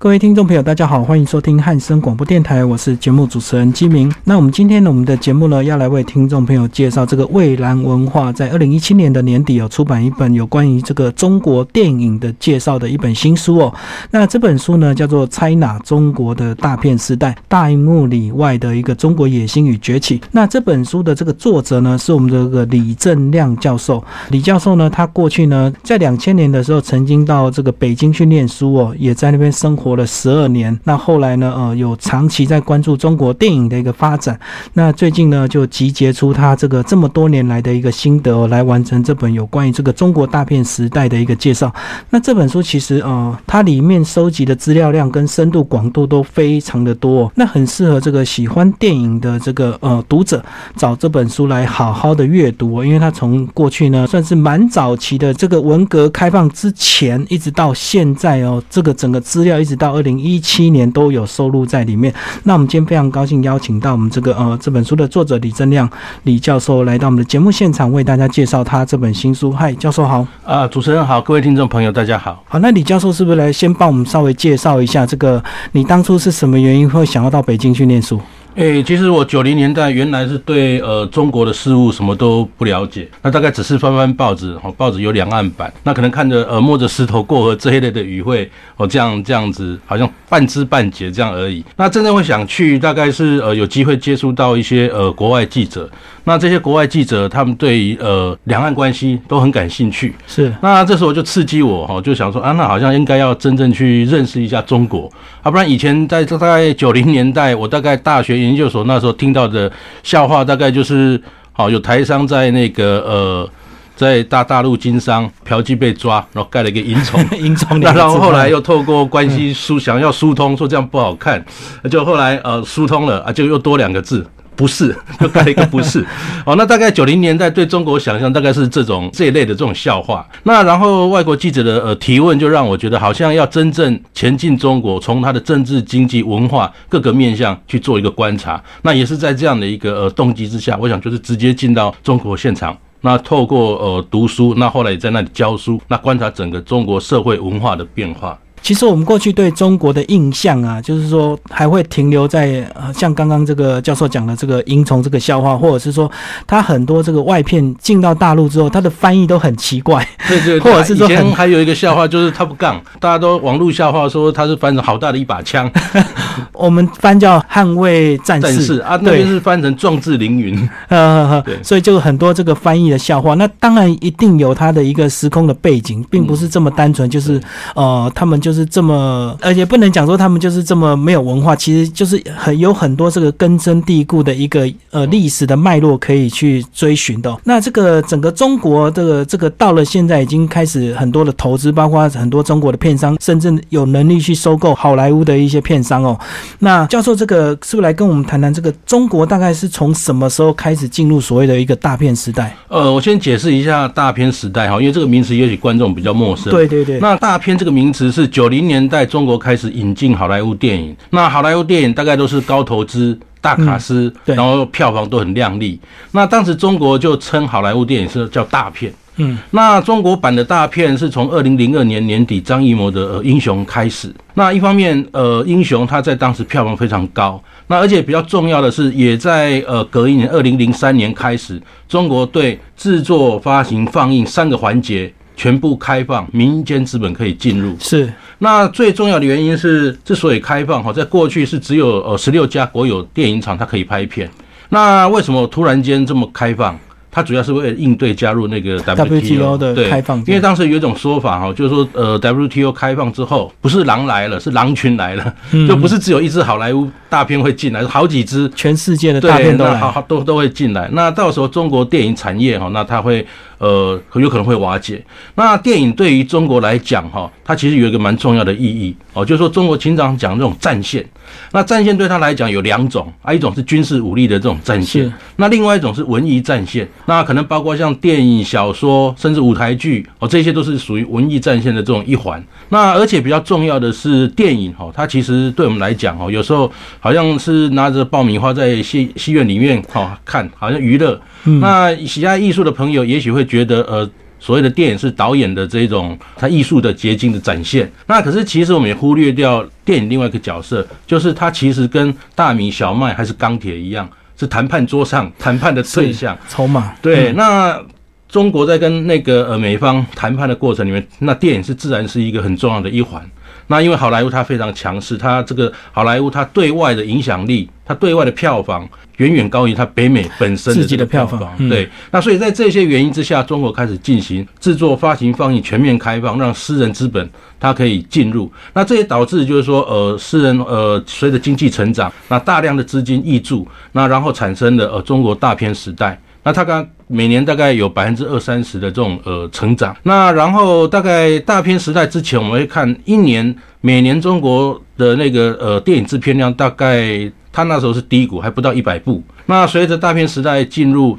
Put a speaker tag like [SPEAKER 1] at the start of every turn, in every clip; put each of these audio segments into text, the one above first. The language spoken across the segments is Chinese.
[SPEAKER 1] 各位听众朋友，大家好，欢迎收听汉声广播电台，我是节目主持人基明。那我们今天呢，我们的节目呢，要来为听众朋友介绍这个蔚蓝文化在二零一七年的年底有出版一本有关于这个中国电影的介绍的一本新书哦。那这本书呢，叫做《猜哪中国的大片时代：大荧幕里外的一个中国野心与崛起》。那这本书的这个作者呢，是我们的这个李正亮教授。李教授呢，他过去呢，在两千年的时候曾经到这个北京去念书哦，也在那边生活。活了十二年，那后来呢？呃，有长期在关注中国电影的一个发展。那最近呢，就集结出他这个这么多年来的一个心得，来完成这本有关于这个中国大片时代的一个介绍。那这本书其实呃，它里面收集的资料量跟深度广度都非常的多，那很适合这个喜欢电影的这个呃读者找这本书来好好的阅读。因为它从过去呢，算是蛮早期的这个文革开放之前，一直到现在哦，这个整个资料一直。到二零一七年都有收录在里面。那我们今天非常高兴邀请到我们这个呃这本书的作者李正亮李教授来到我们的节目现场，为大家介绍他这本新书。嗨，教授好。
[SPEAKER 2] 啊，主持人好，各位听众朋友大家好。
[SPEAKER 1] 好，那李教授是不是来先帮我们稍微介绍一下这个你当初是什么原因会想要到北京去念书？
[SPEAKER 2] 哎，其实我九零年代原来是对呃中国的事物什么都不了解，那大概只是翻翻报纸，哦，报纸有两岸版，那可能看着呃摸着石头过河这一类的语汇，哦这样这样子，好像半知半解这样而已。那真正会想去，大概是呃有机会接触到一些呃国外记者，那这些国外记者他们对于呃两岸关系都很感兴趣，
[SPEAKER 1] 是。
[SPEAKER 2] 那这时候就刺激我哈，就想说啊，那好像应该要真正去认识一下中国，啊，不然以前在大概九零年代，我大概大学。研究所那时候听到的笑话，大概就是，好有台商在那个呃，在大大陆经商嫖妓被抓，然后盖了一个银虫，
[SPEAKER 1] 银虫。
[SPEAKER 2] 那然后后来又透过关系疏，想要疏通，说这样不好看，就后来呃疏通了啊，就又多两个字。不是，就盖了一个不是 哦。那大概九零年代对中国想象大概是这种这一类的这种笑话。那然后外国记者的呃提问，就让我觉得好像要真正前进中国，从它的政治、经济、文化各个面向去做一个观察。那也是在这样的一个呃动机之下，我想就是直接进到中国现场，那透过呃读书，那后来也在那里教书，那观察整个中国社会文化的变化。
[SPEAKER 1] 其实我们过去对中国的印象啊，就是说还会停留在呃，像刚刚这个教授讲的这个蝇虫这个笑话，或者是说他很多这个外片进到大陆之后，他的翻译都很奇怪。
[SPEAKER 2] 对对，或者是说还有一个笑话就是他不杠，大家都网络笑话说他是翻成好大的一把枪，
[SPEAKER 1] 我们翻叫捍卫战士
[SPEAKER 2] 啊，那边是翻成壮志凌云。
[SPEAKER 1] 呃，对，所以就很多这个翻译的笑话，那当然一定有它的一个时空的背景，并不是这么单纯，就是呃，他们就。就是这么，而且不能讲说他们就是这么没有文化，其实就是很有很多这个根深蒂固的一个呃历史的脉络可以去追寻的。那这个整个中国这个这个到了现在已经开始很多的投资，包括很多中国的片商，甚至有能力去收购好莱坞的一些片商哦。那教授这个是不是来跟我们谈谈这个中国大概是从什么时候开始进入所谓的一个大片时代？
[SPEAKER 2] 呃，我先解释一下大片时代哈，因为这个名词也许观众比较陌生。
[SPEAKER 1] 对对对，
[SPEAKER 2] 那大片这个名词是。九零年代，中国开始引进好莱坞电影。那好莱坞电影大概都是高投资、大卡司，然后票房都很亮丽。那当时中国就称好莱坞电影是叫大片。嗯，那中国版的大片是从二零零二年年底张艺谋的《英雄》开始。那一方面，呃，《英雄》它在当时票房非常高。那而且比较重要的是，也在呃隔一年二零零三年开始，中国对制作、发行、放映三个环节。全部开放，民间资本可以进入。
[SPEAKER 1] 是，
[SPEAKER 2] 那最重要的原因是，之所以开放哈，在过去是只有呃十六家国有电影厂它可以拍片，那为什么突然间这么开放？它主要是为了应对加入那个 WTO
[SPEAKER 1] 的开放，
[SPEAKER 2] 因为当时有一种说法哈，就是说呃 WTO 开放之后，不是狼来了，是狼群来了，就不是只有一只好莱坞大片会进来，是好几只
[SPEAKER 1] 全世界的大片都
[SPEAKER 2] 来，都都会进来。那到时候中国电影产业哈，那它会呃有可能会瓦解。那电影对于中国来讲哈，它其实有一个蛮重要的意义哦，就是说中国经常讲这种战线。那战线对他来讲有两种啊，一种是军事武力的这种战线，那另外一种是文艺战线。那可能包括像电影、小说，甚至舞台剧哦，这些都是属于文艺战线的这种一环。那而且比较重要的是电影哦，它其实对我们来讲哦，有时候好像是拿着爆米花在戏戏院里面哈看，好像娱乐。那喜爱艺术的朋友也许会觉得呃。所谓的电影是导演的这种他艺术的结晶的展现。那可是其实我们也忽略掉电影另外一个角色，就是他其实跟大米、小麦还是钢铁一样，是谈判桌上谈判的对象、
[SPEAKER 1] 筹码。
[SPEAKER 2] 对，那中国在跟那个呃美方谈判的过程里面，那电影是自然是一个很重要的一环。那因为好莱坞它非常强势，它这个好莱坞它对外的影响力，它对外的票房远远高于它北美本身
[SPEAKER 1] 自己的
[SPEAKER 2] 票
[SPEAKER 1] 房。
[SPEAKER 2] 对，那所以在这些原因之下，中国开始进行制作、发行、放映全面开放，让私人资本它可以进入。那这也导致就是说，呃，私人呃随着经济成长，那大量的资金溢注，那然后产生了呃中国大片时代。那他刚每年大概有百分之二三十的这种呃成长。那然后大概大片时代之前，我们会看一年每年中国的那个呃电影制片量大概它那时候是低谷，还不到一百部。那随着大片时代进入，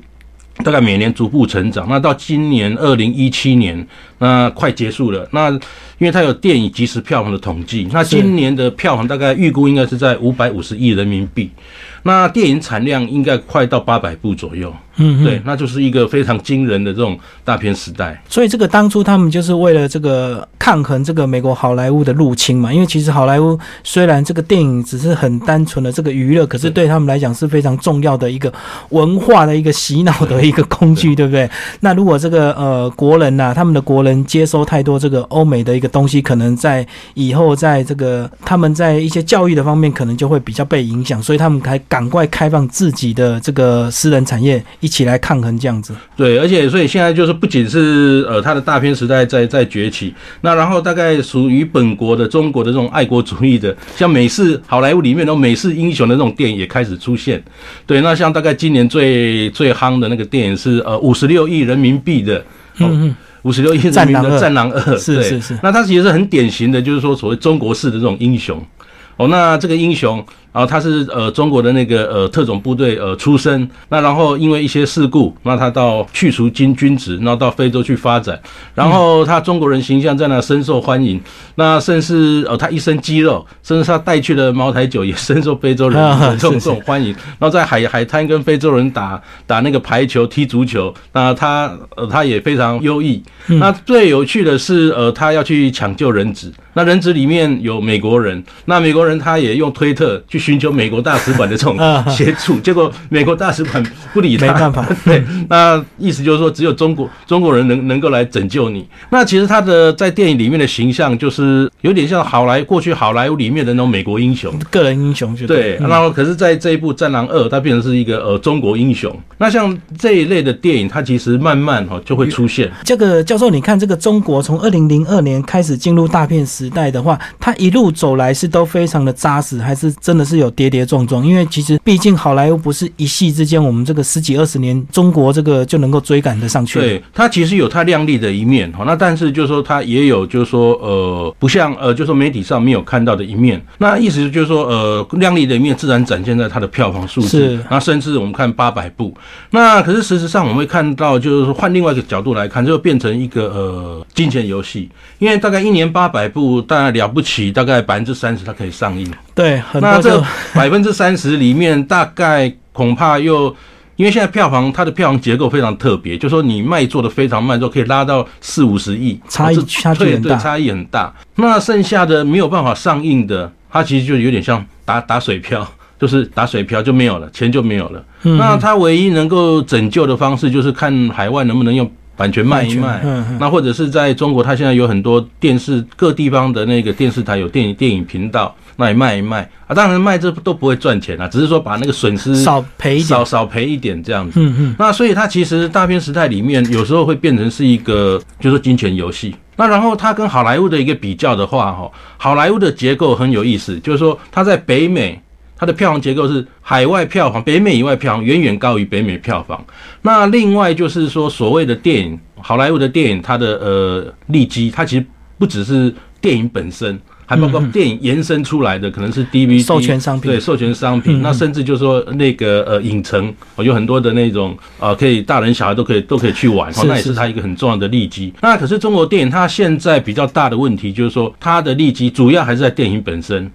[SPEAKER 2] 大概每年逐步成长。那到今年二零一七年，那快结束了。那因为它有电影即时票房的统计，那今年的票房大概预估应该是在五百五十亿人民币。那电影产量应该快到八百部左右。嗯，对，那就是一个非常惊人的这种大片时代。
[SPEAKER 1] 所以这个当初他们就是为了这个抗衡这个美国好莱坞的入侵嘛。因为其实好莱坞虽然这个电影只是很单纯的这个娱乐，可是对他们来讲是非常重要的一个文化的一个洗脑的一个工具，对不对？那如果这个呃国人呐，他们的国人接收太多这个欧美的一个东西，可能在以后在这个他们在一些教育的方面，可能就会比较被影响，所以他们才赶快开放自己的这个私人产业。一起来抗衡这样子，
[SPEAKER 2] 对，而且所以现在就是不仅是呃他的大片时代在在崛起，那然后大概属于本国的中国的这种爱国主义的，像美式好莱坞里面的美式英雄的那种电影也开始出现。对，那像大概今年最最夯的那个电影是呃五十六亿人民币的，嗯嗯，五十六亿人民的《战狼二》，
[SPEAKER 1] 是是是，
[SPEAKER 2] 那它其实是很典型的，就是说所谓中国式的这种英雄。哦，那这个英雄。然后他是呃中国的那个呃特种部队呃出身，那然后因为一些事故，那他到去除军军职，然后到非洲去发展，然后他中国人形象在那深受欢迎，那甚至呃他一身肌肉，甚至他带去的茅台酒也深受非洲人 这种这种欢迎，然后在海海滩跟非洲人打打那个排球、踢足球，那他呃他也非常优异。那最有趣的是呃他要去抢救人质，那人质里面有美国人，那美国人他也用推特去。寻求美国大使馆的这种协助，结果美国大使馆不理他，
[SPEAKER 1] 没办法。
[SPEAKER 2] 对，那意思就是说，只有中国中国人能能够来拯救你。那其实他的在电影里面的形象，就是有点像好莱过去好莱坞里面的那种美国英雄，
[SPEAKER 1] 个人英雄。
[SPEAKER 2] 对，然后可是在这一部《战狼二》，他变成是一个呃中国英雄。那像这一类的电影，它其实慢慢哈就会出现。
[SPEAKER 1] 这个教授，你看这个中国从二零零二年开始进入大片时代的话，它一路走来是都非常的扎实，还是真的？是有跌跌撞撞，因为其实毕竟好莱坞不是一夕之间，我们这个十几二十年，中国这个就能够追赶得上去。
[SPEAKER 2] 对，它其实有它亮丽的一面哈，那但是就是说它也有就是说呃，不像呃，就是说媒体上没有看到的一面。那意思就是说呃，亮丽的一面自然展现在它的票房数字，那甚至我们看八百部。那可是事实上我们会看到，就是说换另外一个角度来看，就变成一个呃金钱游戏，因为大概一年八百部，大概了不起，大概百分之三十它可以上映。
[SPEAKER 1] 对，
[SPEAKER 2] 那这 百分之三十里面，大概恐怕又因为现在票房它的票房结构非常特别，就说你卖做的非常慢，之后可以拉到四五十亿，
[SPEAKER 1] 差异差距很大，
[SPEAKER 2] 差异很大。那剩下的没有办法上映的，它其实就有点像打打水漂，就是打水漂就没有了，钱就没有了。那它唯一能够拯救的方式，就是看海外能不能用。版权卖一卖，那或者是在中国，它现在有很多电视各地方的那个电视台有电影电影频道，那也卖一卖啊。当然卖这都不会赚钱啊，只是说把那个损失
[SPEAKER 1] 少赔
[SPEAKER 2] 少少赔一点这样子。嗯嗯。那所以它其实大片时代里面有时候会变成是一个就是金钱游戏。那然后它跟好莱坞的一个比较的话，哈，好莱坞的结构很有意思，就是说它在北美。它的票房结构是海外票房，北美以外票房远远高于北美票房。那另外就是说，所谓的电影，好莱坞的电影，它的呃利基，它其实不只是电影本身，还包括电影延伸出来的，可能是 DVD
[SPEAKER 1] 授权商品，
[SPEAKER 2] 对授权商品。那甚至就是说那个呃影城，有很多的那种呃可以大人小孩都可以都可以去玩，那也是它一个很重要的利基。那可是中国电影它现在比较大的问题就是说，它的利基主要还是在电影本身。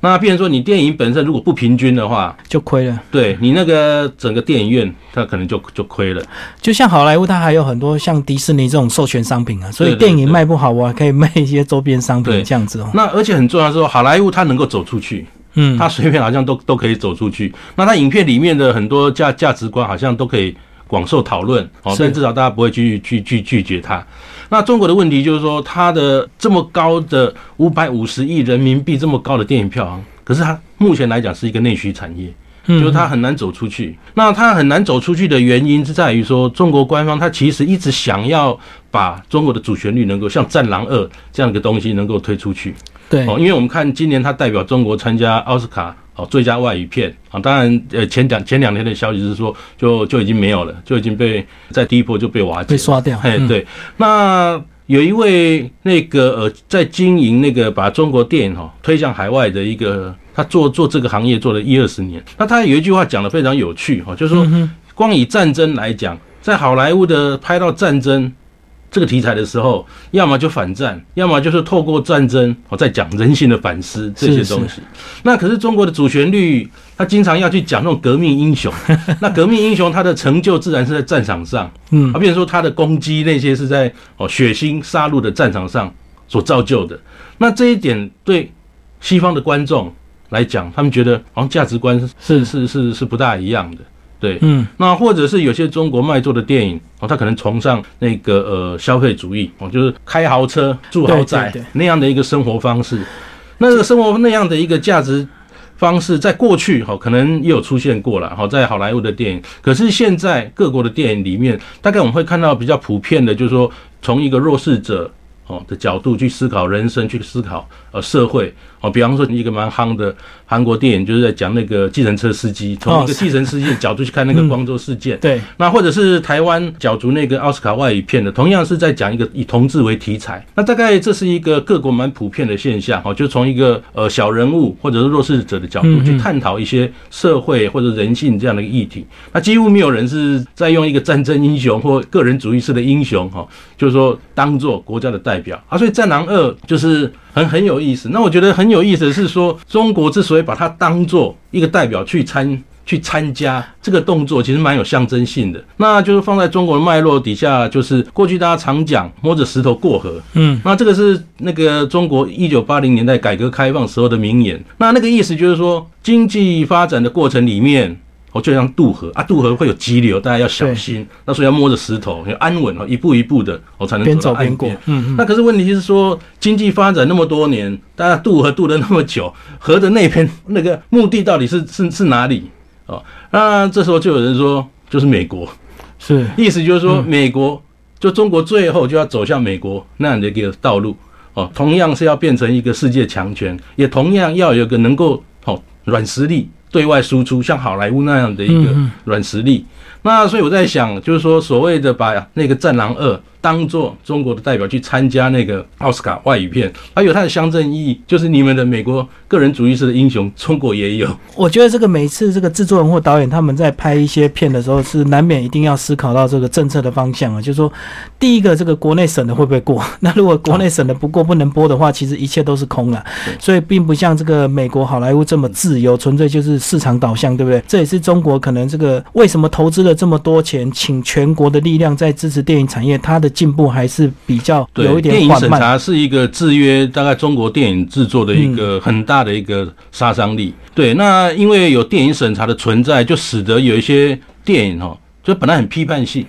[SPEAKER 2] 那变成说你电影本身如果不平均的话，
[SPEAKER 1] 就亏了。
[SPEAKER 2] 对你那个整个电影院，它可能就就亏了。
[SPEAKER 1] 就像好莱坞，它还有很多像迪士尼这种授权商品啊，所以电影卖不好，我还可以卖一些周边商品这样子哦。
[SPEAKER 2] 那而且很重要的是说，好莱坞它能够走出去，
[SPEAKER 1] 嗯，
[SPEAKER 2] 它随便好像都都可以走出去。那它影片里面的很多价价值观好像都可以广受讨论哦，
[SPEAKER 1] 是
[SPEAKER 2] 但至少大家不会去去去拒绝它。那中国的问题就是说，它的这么高的五百五十亿人民币这么高的电影票房，可是它目前来讲是一个内需产业。
[SPEAKER 1] 嗯
[SPEAKER 2] 就是它很难走出去。那它很难走出去的原因是在于说，中国官方它其实一直想要把中国的主旋律能够像《战狼二》这样的东西能够推出去。
[SPEAKER 1] 对，
[SPEAKER 2] 哦，因为我们看今年他代表中国参加奥斯卡哦最佳外语片啊，当然呃前两前两天的消息是说就就已经没有了，就已经被在第一波就被瓦解。
[SPEAKER 1] 被刷掉。
[SPEAKER 2] 哎，
[SPEAKER 1] 嗯，
[SPEAKER 2] 对，那有一位那个呃，在经营那个把中国电影哈、推向海外的一个，他做做这个行业做了一二十年。那他有一句话讲的非常有趣哈、就是说光以战争来讲，在好莱坞的拍到战争这个题材的时候，要么就反战，要么就是透过战争我，在讲人性的反思这些东西。那可是中国的主旋律，他经常要去讲那种革命英雄。那革命英雄他的成就自然是在战场上。
[SPEAKER 1] 嗯
[SPEAKER 2] 啊，，比如说他的攻击那些是在哦血腥杀戮的战场上所造就的。那这一点对西方的观众来讲，他们觉得好像价值观是是是是不大一样的。对，
[SPEAKER 1] 嗯，
[SPEAKER 2] 那或者是有些中国卖座的电影哦，他可能崇尚那个呃消费主义哦，就是开豪车、住豪宅那样的一个生活方式。那个生活那样的一个价值方式，在过去哈、可能也有出现过了哈，在好莱坞的电影。可是现在各国的电影里面，大概我们会看到比较普遍的，就是说从一个弱势者哦的角度去思考人生，去思考呃社会哦。比方说一个蛮夯的韩国电影，就是在讲那个计程车司机，从一个计程司机的角度去看那个光州事件。
[SPEAKER 1] 对，
[SPEAKER 2] 那或者是台湾角逐那个奥斯卡外语片的，同样是在讲一个以同志为题材。那大概这是一个各国蛮普遍的现象哦，就从一个呃小人物或者是弱势者的角度去探讨一些社会或者人性这样的一个议题。那几乎没有人是在用一个战争英雄或个人主义式的英雄哈，就是说当做国家的代表啊。所以《战狼二》就是很很有意思。那我觉得很有意思的是说，中国之所以把它当做一个代表去参。去参加这个动作，其实蛮有象征性的。那就是放在中国的脉络底下，就是过去大家常讲摸着石头过河，
[SPEAKER 1] 嗯，
[SPEAKER 2] 那这个是那个中国一九八零年代改革开放时候的名言。那那个意思就是说，经济发展的过程里面，哦，就像渡河啊，渡河会有急流，大家要小心。那所以要摸着石头，要安稳哦，一步一步的，哦，才能
[SPEAKER 1] 边
[SPEAKER 2] 走
[SPEAKER 1] 边过。。嗯嗯，
[SPEAKER 2] 那可是问题是说，经济发展那么多年，大家渡河渡了那么久，河的那边那个目的到底是是是哪里？哦，那这时候就有人说，就是美国，
[SPEAKER 1] 是，
[SPEAKER 2] 意思就是说，美国就中国最后就要走向美国那样的一个道路哦，同样是要变成一个世界强权，也同样要有一个能够哦软实力对外输出，像好莱坞那样的一个软实力。那所以我在想，就是说所谓的把那个《战狼二》当做中国的代表去参加那个奥斯卡外语片，还有它的象征意义，就是你们的美国个人主义式的英雄，中国也有。
[SPEAKER 1] 我觉得这个每次这个制作人或导演他们在拍一些片的时候，是难免一定要思考到这个政策的方向啊，就是说，第一个这个国内审的会不会过？那如果国内审的不过，不能播的话，其实一切都是空了。所以并不像这个美国好莱坞这么自由，纯粹就是市场导向，对不对？这也是中国可能这个为什么投资了这么多钱，请全国的力量在支持电影产业，它的进步还是比较
[SPEAKER 2] 对，
[SPEAKER 1] 有一点
[SPEAKER 2] 电影审。查是一个制约大概中国电影制作的一个很大的一个杀伤力。对，那因为有电影审查的存在，就使得有一些电影哦，就本来很批判性。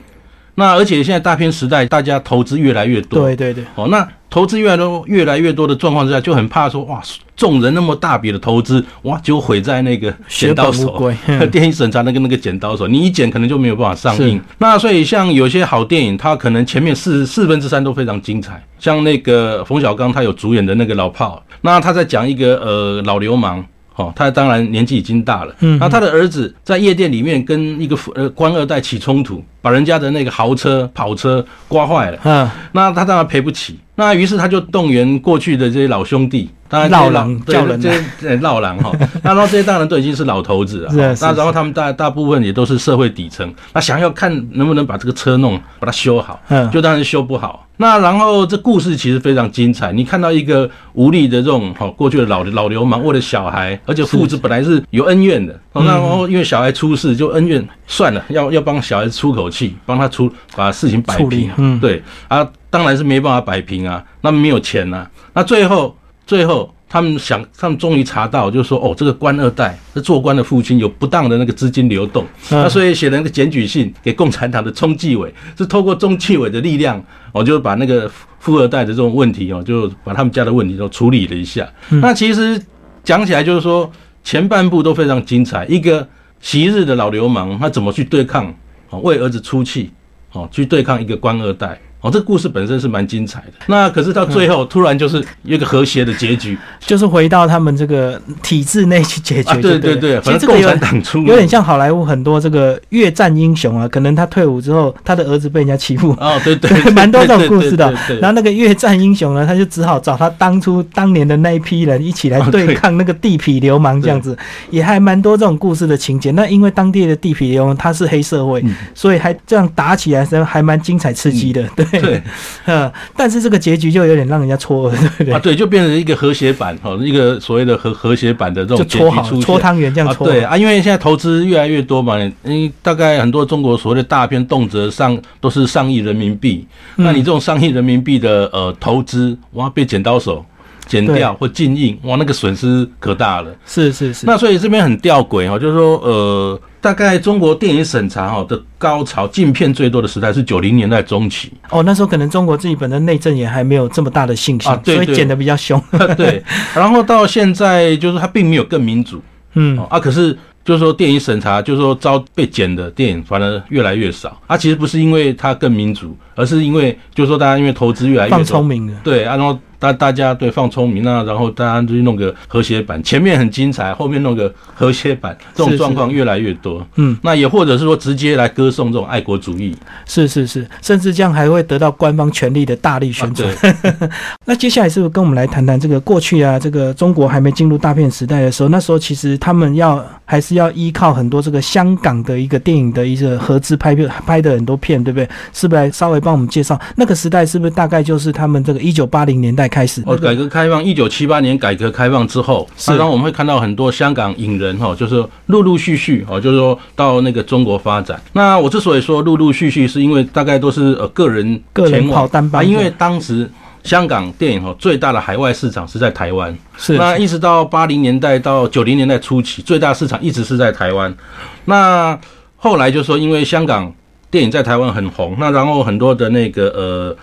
[SPEAKER 2] 那而且现在大片时代，大家投资越来越多，
[SPEAKER 1] 对对对，
[SPEAKER 2] 哦，那投资越来越多、越来越多的状况之下，就很怕说哇，众人那么大笔的投资，哇，结果毁在那个剪刀手。电影审查那个那个剪刀手，你一剪可能就没有办法上映。那所以像有些好电影，它可能前面四四分之三都非常精彩，像那个冯小刚他有主演的那个老炮，那他在讲一个呃老流氓。哦，他当然年纪已经大了，
[SPEAKER 1] 嗯
[SPEAKER 2] 那他的儿子在夜店里面跟一个呃官二代起冲突，把人家的那个豪车跑车刮坏了，
[SPEAKER 1] 嗯，
[SPEAKER 2] 那他当然赔不起。那于是他就动员过去的这些老兄弟，当然
[SPEAKER 1] 老狼叫人
[SPEAKER 2] 这些 老狼哈，那然后这些当然都已经是老头子了，那然后他们大大部分也都是社会底层，那想要看能不能把这个车弄把它修好，嗯，就当然修不好。那然后这故事其实非常精彩，你看到一个无力的这种哈过去的老老流氓为了小孩，而且父子本来是有恩怨的，那然后因为小孩出事就恩怨算了，要要帮小孩子出口气，帮他出把事情摆平，嗯，对啊。当然是没办法摆平啊，那没有钱啊。那最后，最后他们想，他们终于查到，就是说，哦，这个官二代是做官的父亲有不当的那个资金流动，那所以写了一个检举信给共产党的中纪委，是透过中纪委的力量，我就把那个富二代的这种问题哦，就把他们家的问题都处理了一下。那其实讲起来就是说，前半部都非常精彩，一个昔日的老流氓他怎么去对抗，哦，为儿子出气，哦，去对抗一个官二代。哦，这个故事本身是蛮精彩的。那可是到最后，突然就是一个和谐的结局，
[SPEAKER 1] 就是回到他们这个体制内去解决。
[SPEAKER 2] 对对对，
[SPEAKER 1] 其实
[SPEAKER 2] 这个有有
[SPEAKER 1] 点像好莱坞很多这个越战英雄啊，可能他退伍之后，他的儿子被人家欺负。
[SPEAKER 2] 哦，对对，
[SPEAKER 1] 蛮多这种故事的。然后那个越战英雄呢，他就只好找他当初当年的那一批人一起来对抗那个地痞流氓，这样子也还蛮多这种故事的情节。那因为当地的地痞流氓他是黑社会，所以还这样打起来时还蛮精彩刺激的。对。
[SPEAKER 2] 对，
[SPEAKER 1] 嗯，但是这个结局就有点让人家错愕，对不对？
[SPEAKER 2] 啊，对，就变成一个和谐版，哈，一个所谓的和和谐版的这种结
[SPEAKER 1] 局出搓汤圆这样搓。
[SPEAKER 2] 对啊，因为现在投资越来越多嘛，为大概很多中国所谓的大片动辄上都是上亿人民币，那你这种上亿人民币的呃投资，哇，被剪刀手。剪掉或禁印，哇，那个损失可大了。
[SPEAKER 1] 是是是。
[SPEAKER 2] 那所以这边很吊诡哈，就是说，呃，大概中国电影审查哈的高潮，禁片最多的时代是九零年代中期。
[SPEAKER 1] 哦，那时候可能中国自己本身内政也还没有这么大的信心，所以剪的比较凶。
[SPEAKER 2] 对。然后到现在，就是它并没有更民主。嗯。啊，可是就是说电影审查，就是说遭被剪的电影反而越来越少。啊，其实不是因为它更民主，而是因为就是说大家因为投资越来越
[SPEAKER 1] 放聪明了。
[SPEAKER 2] 对，然后。大大家对放聪明啊，然后大家就弄个和谐版，前面很精彩，后面弄个和谐版，这种状况越来越多。嗯，那也或者是说直接来歌颂这种爱国主义，
[SPEAKER 1] 是是是，甚至这样还会得到官方权力的大力宣传。那接下来是不是跟我们来谈谈这个过去啊？这个中国还没进入大片时代的时候，那时候其实他们要还是要依靠很多这个香港的一个电影的一个合资拍片拍的很多片，对不对？是不是来稍微帮我们介绍那个时代？是不是大概就是他们这个一九八零年代？开始
[SPEAKER 2] 哦，改革开放，一九七八年改革开放之后，然后我们会看到很多香港影人哈，就是陆陆续续哦，就是说到那个中国发展。那我之所以说陆陆续续，是因为大概都是呃个人
[SPEAKER 1] 个人跑单班，
[SPEAKER 2] 因为当时香港电影哈最大的海外市场是在台湾，
[SPEAKER 1] 是
[SPEAKER 2] 那一直到八零年代到九零年代初期，最大市场一直是在台湾。那后来就说，因为香港电影在台湾很红，那然后很多的那个呃。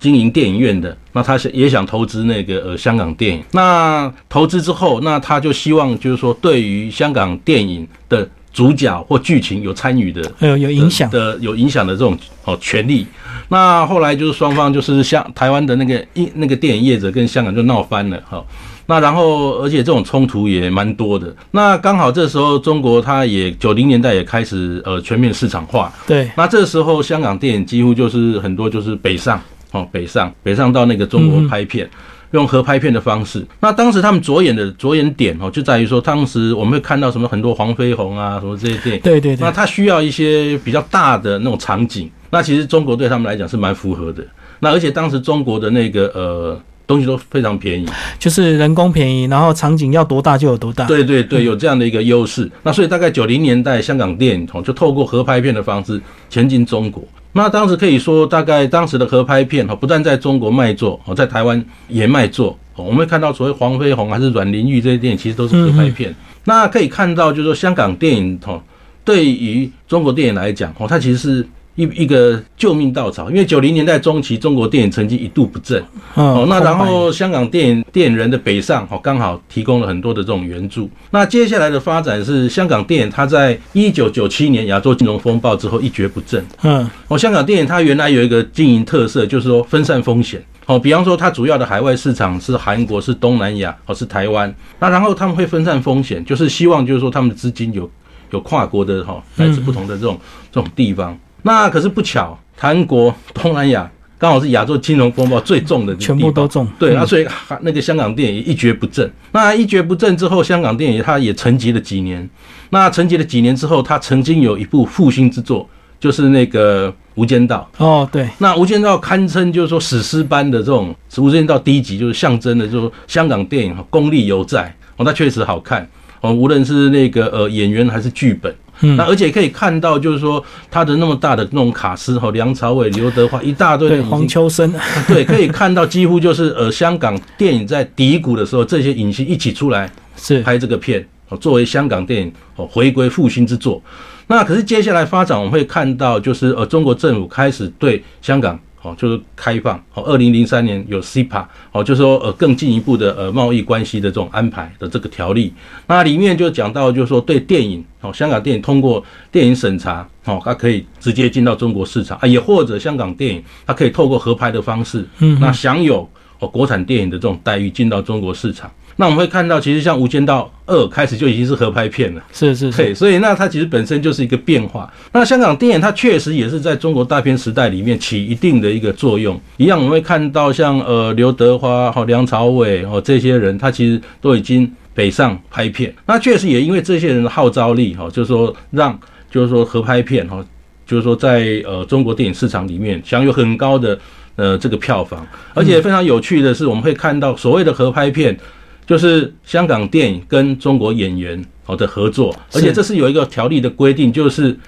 [SPEAKER 2] 经营电影院的，那他想也想投资那个呃香港电影。那投资之后，那他就希望就是说，对于香港电影的主角或剧情有参与的，
[SPEAKER 1] 有有影响
[SPEAKER 2] 的有影响的这种哦权利。那后来就是双方就是像台湾的那个一那个电影业者跟香港就闹翻了哈。那然后而且这种冲突也蛮多的。那刚好这时候中国它也九零年代也开始呃全面市场化。
[SPEAKER 1] 对。
[SPEAKER 2] 那这时候香港电影几乎就是很多就是北上。哦，北上，北上到那个中国拍片，用合拍片的方式。那当时他们着眼的着眼点哦，就在于说，当时我们会看到什么很多黄飞鸿啊，什么这些电影。
[SPEAKER 1] 对对对。
[SPEAKER 2] 那他需要一些比较大的那种场景。那其实中国对他们来讲是蛮符合的。那而且当时中国的那个呃东西都非常便宜，
[SPEAKER 1] 就是人工便宜，然后场景要多大就有多大。
[SPEAKER 2] 对对对，有这样的一个优势。那所以大概九零年代香港电影哦，就透过合拍片的方式前进中国。那当时可以说，大概当时的合拍片哈，不但在中国卖座，哦，在台湾也卖座。我们会看到所谓黄飞鸿还是阮玲玉这些电影，其实都是合拍片。那可以看到，就是说香港电影哈，对于中国电影来讲，哦，它其实是。一一个救命稻草，因为九零年代中期，中国电影成绩一度不振，哦，那然后香港电影电影人的北上，哦，刚好提供了很多的这种援助。那接下来的发展是香港电影，它在一九九七年亚洲金融风暴之后一蹶不振，嗯，哦，香港电影它原来有一个经营特色，就是说分散风险，哦，比方说它主要的海外市场是韩国、是东南亚，哦，是台湾，那然后他们会分散风险，就是希望就是说他们的资金有有跨国的哈，来自不同的这种这种地方。那可是不巧，韩国、东南亚刚好是亚洲金融风暴最重的
[SPEAKER 1] 全部都重。
[SPEAKER 2] 对啊，所以那个香港电影一蹶不振。那一蹶不振之后，香港电影它也沉寂了几年。那沉寂了几年之后，它曾经有一部复兴之作，就是那个《无间道》。
[SPEAKER 1] 哦，对。
[SPEAKER 2] 那《无间道》堪称就是说史诗般的这种《无间道》第一集，就是象征的，就是说香港电影功力犹在。哦，它确实好看。哦，无论是那个呃演员还是剧本。那而且可以看到，就是说他的那么大的那种卡司哈，梁朝伟、刘德华一大堆，
[SPEAKER 1] 对黄秋生，
[SPEAKER 2] 对，可以看到几乎就是呃香港电影在低谷的时候，这些影星一起出来
[SPEAKER 1] 是
[SPEAKER 2] 拍这个片哦，作为香港电影哦回归复兴之作。那可是接下来发展，我们会看到就是呃中国政府开始对香港。哦，就是开放哦。二零零三年有 CPA 哦，就是说呃更进一步的呃贸易关系的这种安排的这个条例。那里面就讲到，就是说对电影哦，香港电影通过电影审查哦，它可以直接进到中国市场啊，也或者香港电影它可以透过合拍的方式，嗯，那享有哦国产电影的这种待遇进到中国市场。那我们会看到，其实像《无间道二》开始就已经是合拍片了，
[SPEAKER 1] 是是是，
[SPEAKER 2] 所以那它其实本身就是一个变化。那香港电影它确实也是在中国大片时代里面起一定的一个作用。一样，我们会看到像呃刘德华、哈梁朝伟哦这些人，他其实都已经北上拍片。那确实也因为这些人的号召力哈，就是说让就是说合拍片哈，就是说在呃中国电影市场里面享有很高的呃这个票房。而且非常有趣的是，我们会看到所谓的合拍片。就是香港电影跟中国演员好的合作，而且这是有一个条例的规定，就是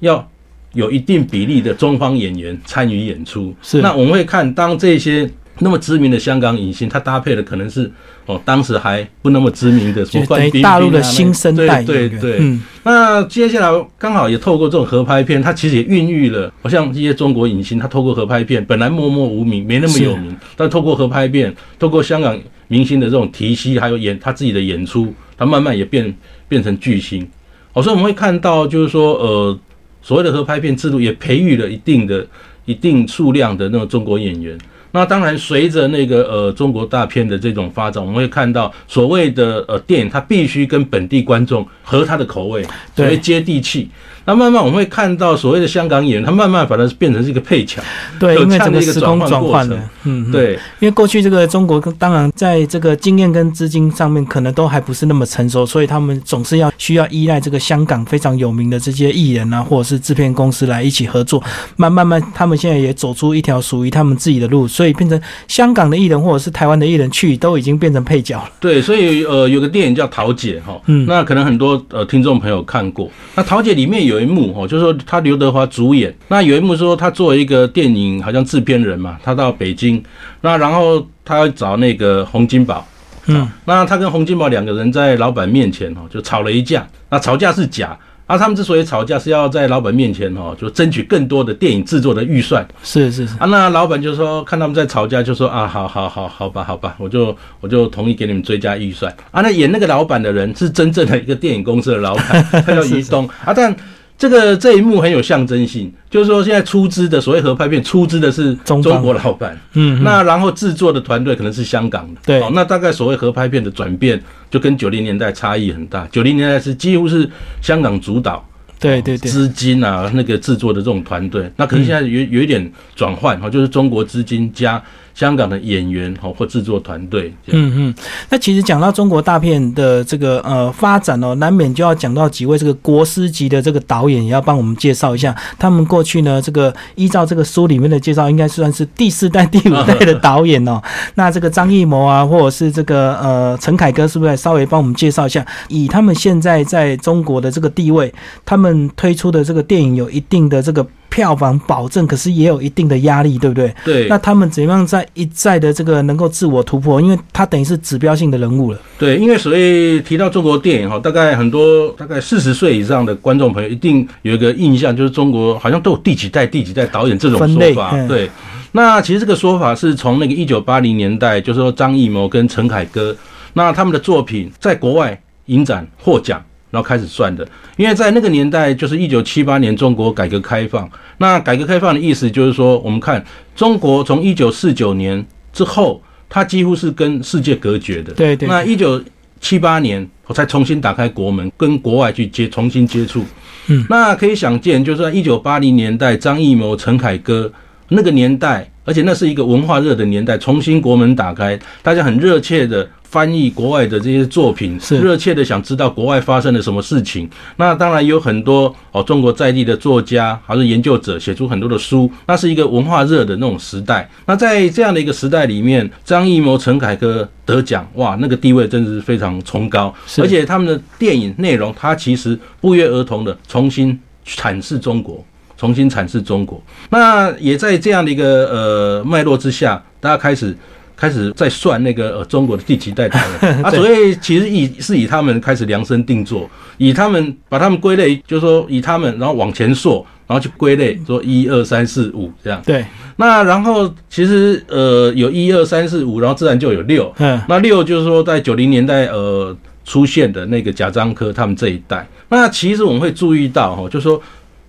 [SPEAKER 2] 要有一定比例的中方演员参与演出。
[SPEAKER 1] 是，
[SPEAKER 2] 那我们会看当这些。那么知名的香港影星，他搭配的可能是哦，当时还不那么知名的，
[SPEAKER 1] 什么大陆的新生代
[SPEAKER 2] 对对对。嗯，那接下来刚好也透过这种合拍片，它其实也孕育了，好像这些中国影星，他透过合拍片，本来默默无名，没那么有名，但透过合拍片，透过香港明星的这种提携，还有演他自己的演出，他慢慢也变变成巨星。哦，所以我们会看到，就是说，呃，所谓的合拍片制度也培育了一定的、一定数量的那种中国演员。那当然，随着那个呃中国大片的这种发展，我们会看到所谓的呃电影，它必须跟本地观众合他的口味，所谓接地气。那慢慢我们会看到所谓的香港演员，他慢慢反而是变成是一个配角，
[SPEAKER 1] 对，因为整个
[SPEAKER 2] 时
[SPEAKER 1] 空转换
[SPEAKER 2] 了，
[SPEAKER 1] 嗯，
[SPEAKER 2] 对，
[SPEAKER 1] 因为过去这个中国当然在这个经验跟资金上面可能都还不是那么成熟，所以他们总是要需要依赖这个香港非常有名的这些艺人啊，或者是制片公司来一起合作。慢慢慢，他们现在也走出一条属于他们自己的路，所以变成香港的艺人或者是台湾的艺人去，都已经变成配角了。
[SPEAKER 2] 对，所以呃，有个电影叫《桃姐》哈，嗯，那可能很多呃听众朋友看过。那《桃姐》里面有一幕哦，就是说。他刘德华主演，那有一幕说他作为一个电影好像制片人嘛，他到北京，那然后他要找那个洪金宝，嗯，那他跟洪金宝两个人在老板面前哦就吵了一架，那吵架是假，啊，他们之所以吵架是要在老板面前哦就争取更多的电影制作的预算，
[SPEAKER 1] 是是是，
[SPEAKER 2] 啊，那老板就说看他们在吵架就说啊，好好好好吧好吧，我就我就同意给你们追加预算，啊，那演那个老板的人是真正的一个电影公司的老板，他叫于东啊，但。这个这一幕很有象征性，就是说现在出资的所谓合拍片，出资的是中国老板，嗯，那然后制作的团队可能是香港的，
[SPEAKER 1] 对，
[SPEAKER 2] 那大概所谓合拍片的转变，就跟九零年代差异很大，九零年代是几乎是香港主导，
[SPEAKER 1] 对对对，
[SPEAKER 2] 资金啊那个制作的这种团队，那可能现在有有一点转换哈，就是中国资金加。香港的演员哦，或制作团队，
[SPEAKER 1] 嗯嗯，那其实讲到中国大片的这个呃发展哦，难免就要讲到几位这个国师级的这个导演，也要帮我们介绍一下。他们过去呢，这个依照这个书里面的介绍，应该算是第四代、第五代的导演哦。那这个张艺谋啊，或者是这个呃陈凯歌，是不是稍微帮我们介绍一下？以他们现在在中国的这个地位，他们推出的这个电影有一定的这个。票房保证，可是也有一定的压力，对不对？
[SPEAKER 2] 对。
[SPEAKER 1] 那他们怎样在一再的这个能够自我突破？因为他等于是指标性的人物了。
[SPEAKER 2] 对，因为所以提到中国电影哈，大概很多大概四十岁以上的观众朋友一定有一个印象，就是中国好像都有第几代、第几代导演这种说法。对。那其实这个说法是从那个一九八零年代，就是说张艺谋跟陈凯歌，那他们的作品在国外影展获奖。然后开始算的，因为在那个年代，就是一九七八年，中国改革开放。那改革开放的意思就是说，我们看中国从一九四九年之后，它几乎是跟世界隔绝的。
[SPEAKER 1] 对对。
[SPEAKER 2] 那一九七八年，我才重新打开国门，跟国外去接重新接触。嗯。那可以想见，就是在一九八零年代，张艺谋、陈凯歌那个年代。而且那是一个文化热的年代，重新国门打开，大家很热切的。翻译国外的这些作品，
[SPEAKER 1] 是
[SPEAKER 2] 热切的想知道国外发生了什么事情。那当然有很多哦，中国在地的作家还是研究者写出很多的书。那是一个文化热的那种时代。那在这样的一个时代里面，张艺谋、陈凯歌得奖，哇，那个地位真的是非常崇高。而且他们的电影内容，它其实不约而同的重新阐释中国，重新阐释中国。那也在这样的一个呃脉络之下，大家开始。开始在算那个呃中国的第几代台人啊，所以其实以是以他们开始量身定做，以他们把他们归类，就是说以他们然后往前溯，然后去归类，说一二三四五这样。
[SPEAKER 1] 对，
[SPEAKER 2] 那然后其实呃有一二三四五，然后自然就有六。嗯，那六就是说在九零年代呃出现的那个贾樟柯他们这一代。那其实我们会注意到哈，就是说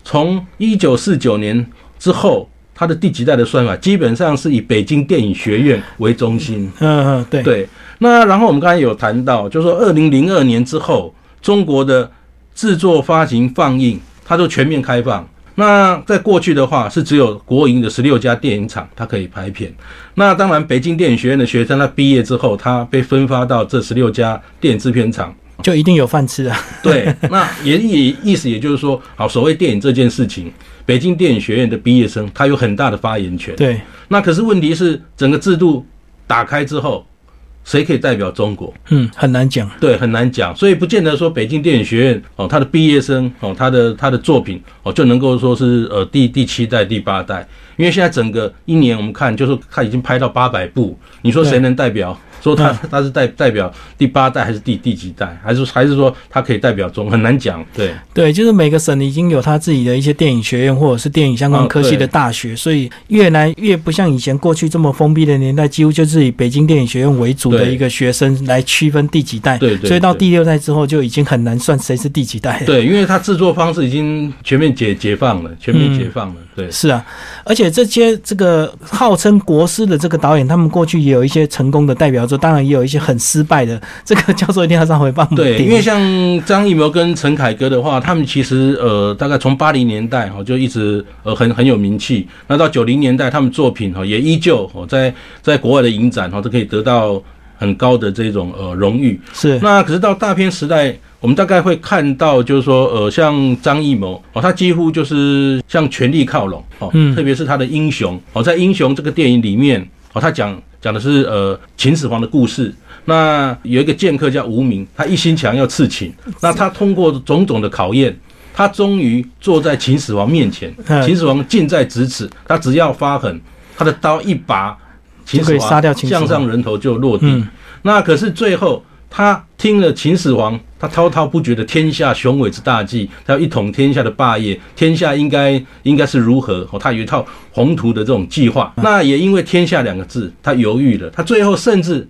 [SPEAKER 2] 从一九四九年之后。它的第几代的算法基本上是以北京电影学院为中心。
[SPEAKER 1] 嗯嗯，对
[SPEAKER 2] 对。那然后我们刚才有谈到，就是说二零零二年之后，中国的制作、发行、放映，它就全面开放。那在过去的话，是只有国营的十六家电影厂它可以拍片。那当然，北京电影学院的学生他毕业之后，他被分发到这十六家电影制片厂，
[SPEAKER 1] 就一定有饭吃啊。
[SPEAKER 2] 对，那也也意思也就是说，好，所谓电影这件事情。北京电影学院的毕业生，他有很大的发言权。
[SPEAKER 1] 对，
[SPEAKER 2] 那可是问题是，整个制度打开之后，谁可以代表中国？
[SPEAKER 1] 嗯，很难讲。
[SPEAKER 2] 对，很难讲。所以不见得说北京电影学院哦，他的毕业生哦，他的他的作品哦，就能够说是呃第第七代、第八代。因为现在整个一年我们看，就是他已经拍到八百部，你说谁能代表？说他他是代代表第八代还是第第几代，还是还是说他可以代表中很难讲。对
[SPEAKER 1] 对，就是每个省已经有他自己的一些电影学院或者是电影相关科系的大学，所以越来越不像以前过去这么封闭的年代，几乎就是以北京电影学院为主的一个学生来区分第几代。
[SPEAKER 2] 对对，
[SPEAKER 1] 所以到第六代之后就已经很难算谁是第几代。
[SPEAKER 2] 对，因为他制作方式已经全面解解放了，全面解放了。对，
[SPEAKER 1] 是啊，而且这些这个号称国师的这个导演，他们过去也有一些成功的代表。当然也有一些很失败的，这个教授一定要上回帮
[SPEAKER 2] 对，因为像张艺谋跟陈凯歌的话，他们其实呃，大概从八零年代哈就一直呃很很有名气。那到九零年代，他们作品哈也依旧哦在在国外的影展哈都可以得到很高的这种呃荣誉。
[SPEAKER 1] 是。
[SPEAKER 2] 那可是到大片时代，我们大概会看到，就是说呃，像张艺谋哦，他几乎就是向权力靠拢哦，嗯，特别是他的英雄哦，在英雄这个电影里面哦，他讲。讲的是呃秦始皇的故事。那有一个剑客叫无名，他一心想要刺秦。那他通过种种的考验，他终于坐在秦始皇面前。秦始皇近在咫尺，他只要发狠，他的刀一拔，秦始皇项上人头就落地。那可是最后。他听了秦始皇他滔滔不绝的天下雄伟之大计，他要一统天下的霸业，天下应该应该是如何？哦，他有一套宏图的这种计划。那也因为“天下”两个字，他犹豫了，他最后甚至。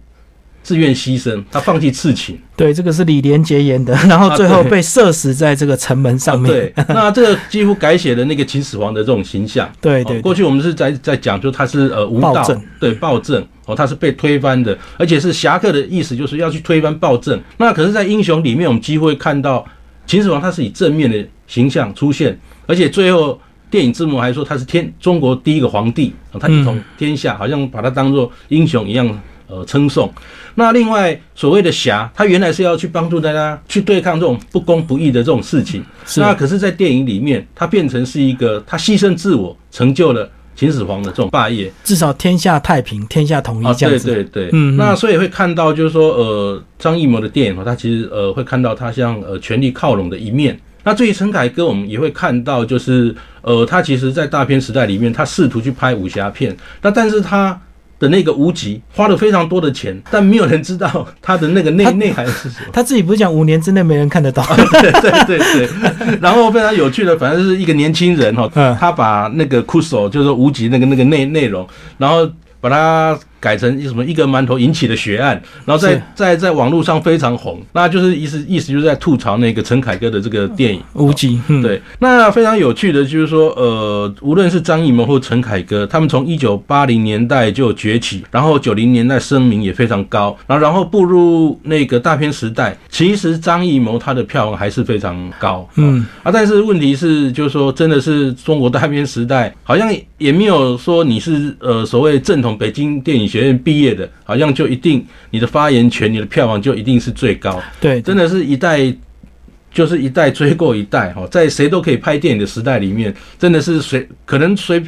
[SPEAKER 2] 自愿牺牲，他放弃刺秦。
[SPEAKER 1] 对，这个是李连杰演的，然后最后被射死在这个城门上面。
[SPEAKER 2] 对，那这个几乎改写了那个秦始皇的这种形象。
[SPEAKER 1] 对对，
[SPEAKER 2] 过去我们是在在讲，就他是呃无道，对暴政哦，他是被推翻的，而且是侠客的意思，就是要去推翻暴政。那可是，在英雄里面，我们几乎会看到秦始皇他是以正面的形象出现，而且最后电影字幕还说他是天中国第一个皇帝他一统天下，好像把他当做英雄一样。呃，称颂。那另外所谓的侠，他原来是要去帮助大家去对抗这种不公不义的这种事情。那可是，在电影里面，他变成是一个他牺牲自我，成就了秦始皇的这种霸业。
[SPEAKER 1] 至少天下太平，天下统一这样
[SPEAKER 2] 子。对对对，嗯。那所以会看到，就是说，呃，张艺谋的电影，他其实呃会看到他向呃权力靠拢的一面。那至于陈凯歌，我们也会看到，就是呃，他其实，在大片时代里面，他试图去拍武侠片，那但是他。的那个无极花了非常多的钱，但没有人知道他的那个内 内涵是什么。
[SPEAKER 1] 他自己不是讲五年之内没人看得到？
[SPEAKER 2] 对对对对。然后非常有趣的，反正是一个年轻人哈，他把那个酷手就是无极那个那个内内容，然后把它改成什么一个馒头引起的血案，然后在在在网络上非常红，那就是意思意思就是在吐槽那个陈凯歌的这个电影
[SPEAKER 1] 无极。
[SPEAKER 2] 对，那非常有趣的就是说，呃，无论是张艺谋或陈凯歌，他们从一九八零年代就崛起，然后九零年代声名也非常高，然后然后步入那个大片时代。其实张艺谋他的票房还是非常高，嗯啊，但是问题是就是说，真的是中国大片时代，好像也没有说你是呃所谓正统北京电影学院毕业的，好像就一定你的发言权、你的票房就一定是最高。
[SPEAKER 1] 对，
[SPEAKER 2] 真的是一代就是一代追过一代哈，在谁都可以拍电影的时代里面，真的是谁可能谁。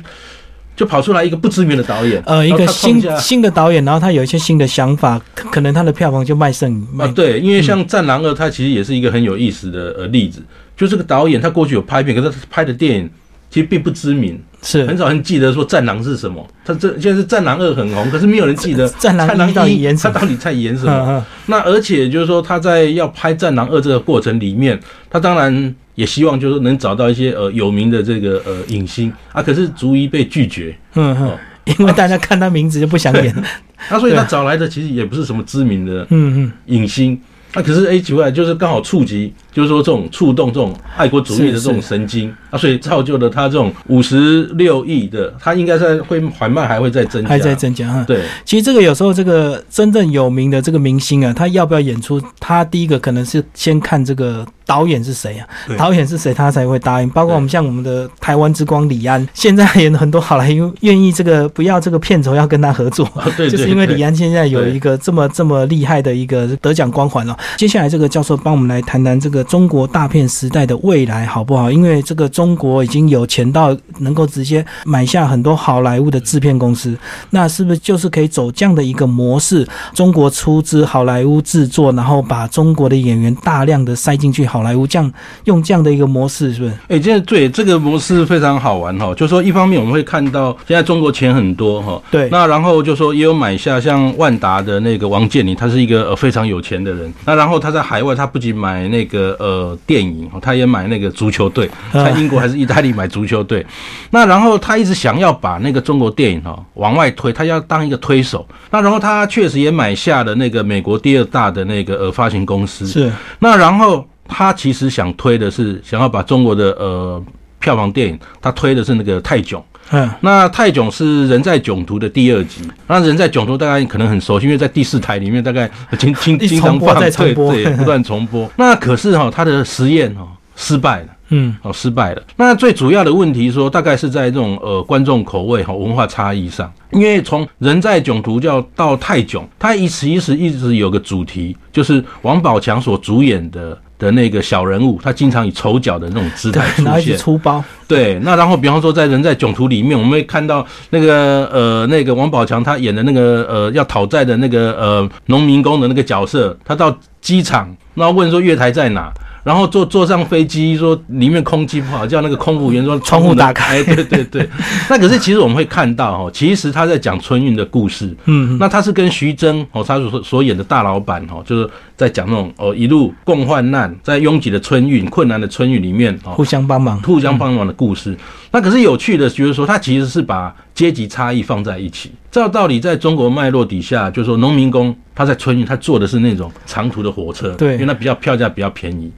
[SPEAKER 2] 就跑出来一个不知名的导演，
[SPEAKER 1] 呃，一个新新的导演，然后他有一些新的想法，可能他的票房就卖剩
[SPEAKER 2] 啊。对，因为像《战狼二》，它其实也是一个很有意思的呃例子，就这个导演他过去有拍片，可是他拍的电影其实并不知名，
[SPEAKER 1] 是
[SPEAKER 2] 很少人记得说《战狼》是什么。他这现在是《战狼二》很红，可是没有人记得《
[SPEAKER 1] 战狼一》到底演什么，
[SPEAKER 2] 他到底在演什么？那而且就是说他在要拍《战狼二》这个过程里面，他当然。也希望就是能找到一些呃有名的这个呃影星啊，可是逐一被拒绝。
[SPEAKER 1] 嗯哼，因为大家看他名字就不想演。
[SPEAKER 2] 他 所以他找来的其实也不是什么知名的嗯嗯影星。那可是怪，就是刚好触及，就是说这种触动这种爱国主义的这种神经。啊，所以造就了他这种五十六亿的，他应该在会缓慢还会再增加，
[SPEAKER 1] 还在增加哈。
[SPEAKER 2] 对，
[SPEAKER 1] 其实这个有时候这个真正有名的这个明星啊，他要不要演出，他第一个可能是先看这个导演是谁啊，导演是谁他才会答应。包括我们像我们的台湾之光李安，现在也很多好莱坞愿意这个不要这个片酬要跟他合作，就是因为李安现在有一个这么这么厉害的一个得奖光环了。接下来，这个教授帮我们来谈谈这个中国大片时代的未来，好不好？因为这个中国已经有钱到能够直接买下很多好莱坞的制片公司，那是不是就是可以走这样的一个模式？中国出资好莱坞制作，然后把中国的演员大量的塞进去好莱坞，这样用这样的一个模式，是不是？
[SPEAKER 2] 哎，现在对这个模式非常好玩哈，就说一方面我们会看到现在中国钱很多哈，
[SPEAKER 1] 对，
[SPEAKER 2] 那然后就说也有买下像万达的那个王健林，他是一个呃非常有钱的人，那然后他。在海外，他不仅买那个呃电影，他也买那个足球队，在英国还是意大利买足球队。那然后他一直想要把那个中国电影哈往外推，他要当一个推手。那然后他确实也买下了那个美国第二大的那个呃发行公司。
[SPEAKER 1] 是。
[SPEAKER 2] 那然后他其实想推的是想要把中国的呃票房电影，他推的是那个泰囧。嗯，那泰囧是人在囧途的第二集，那人在囧途大家可能很熟悉，因为在第四台里面大概经经经常放，对对，不断重播。那可是哈，他的实验哦失败了，嗯，哦失败了。那最主要的问题说，大概是在这种呃观众口味和文化差异上，因为从人在囧途叫到泰囧，它一直一直一直有个主题，就是王宝强所主演的。的那个小人物，他经常以丑角的那种姿态出现，
[SPEAKER 1] 粗包。
[SPEAKER 2] 对，那然后比方说，在《人在囧途》里面，我们会看到那个呃，那个王宝强他演的那个呃，要讨债的那个呃农民工的那个角色，他到机场，然后问说月台在哪？然后坐坐上飞机，说里面空气不好，叫那个空服员说
[SPEAKER 1] 窗户打开。
[SPEAKER 2] 对对对，那可是其实我们会看到哦，其实他在讲春运的故事。嗯，那他是跟徐峥哦，他所所演的大老板哦，就是在讲那种哦一路共患难，在拥挤的春运、困难的春运里面哦，
[SPEAKER 1] 互相帮忙、
[SPEAKER 2] 互相帮忙的故事。那可是有趣的，就是说他其实是把阶级差异放在一起。照道理，在中国脉络底下，就是说农民工他在春运，他坐的是那种长途的火车，
[SPEAKER 1] 对，
[SPEAKER 2] 因为他比较票价比较便宜。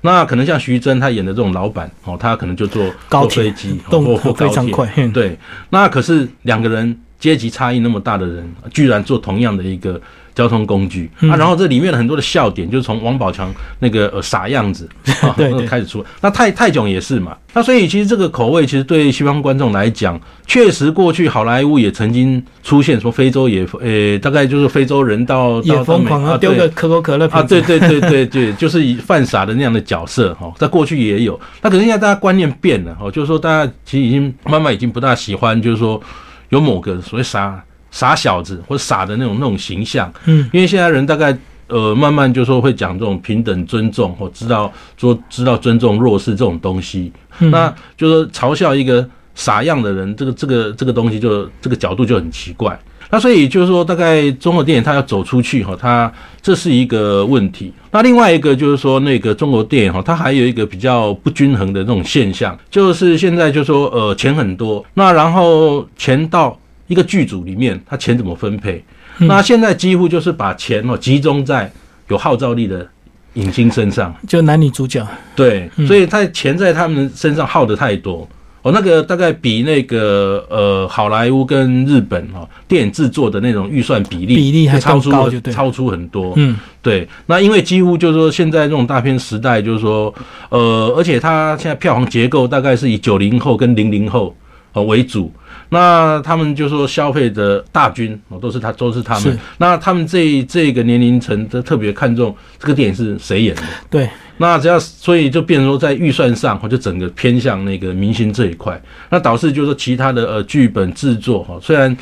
[SPEAKER 2] 那可能像徐峥他演的这种老板哦，他可能就坐
[SPEAKER 1] 高
[SPEAKER 2] 飞机，
[SPEAKER 1] 动作非常快。
[SPEAKER 2] 对，那可是两个人阶级差异那么大的人，居然坐同样的一个。交通工具啊，然后这里面的很多的笑点，就是从王宝强那个呃傻样子
[SPEAKER 1] 对
[SPEAKER 2] 开始出。那泰泰囧也是嘛。那所以其实这个口味，其实对西方观众来讲，确实过去好莱坞也曾经出现说非洲也呃，大概就是非洲人到
[SPEAKER 1] 也疯狂啊，丢个可口可乐
[SPEAKER 2] 啊，对对对对对，就是以犯傻的那样的角色哈，在过去也有。那可是现在大家观念变了哦，就是说大家其实已经慢慢已经不大喜欢，就是说有某个所谓傻。傻小子或者傻的那种那种形象，嗯，因为现在人大概呃慢慢就说会讲这种平等尊重或知道说知道尊重弱势这种东西，那就是嘲笑一个傻样的人，这个这个这个东西就这个角度就很奇怪。那所以就是说，大概中国电影它要走出去哈，它这是一个问题。那另外一个就是说，那个中国电影哈，它还有一个比较不均衡的这种现象，就是现在就说呃钱很多，那然后钱到。一个剧组里面，他钱怎么分配？那现在几乎就是把钱哦集中在有号召力的影星身上，
[SPEAKER 1] 就男女主角。
[SPEAKER 2] 对，所以他钱在他们身上耗的太多。哦，那个大概比那个呃好莱坞跟日本哦电影制作的那种预算比例
[SPEAKER 1] 比例还
[SPEAKER 2] 超出超出很多。
[SPEAKER 1] 嗯，
[SPEAKER 2] 对。那因为几乎就是说现在这种大片时代，就是说呃，而且它现在票房结构大概是以九零后跟零零后呃为主。那他们就说消费的大军哦，都是他，都是他们。那他们这这个年龄层都特别看重这个电影是谁演的。
[SPEAKER 1] 对。
[SPEAKER 2] 那只要所以就变成说在预算上，或就整个偏向那个明星这一块。那导致就是说其他的呃剧本制作哈，虽然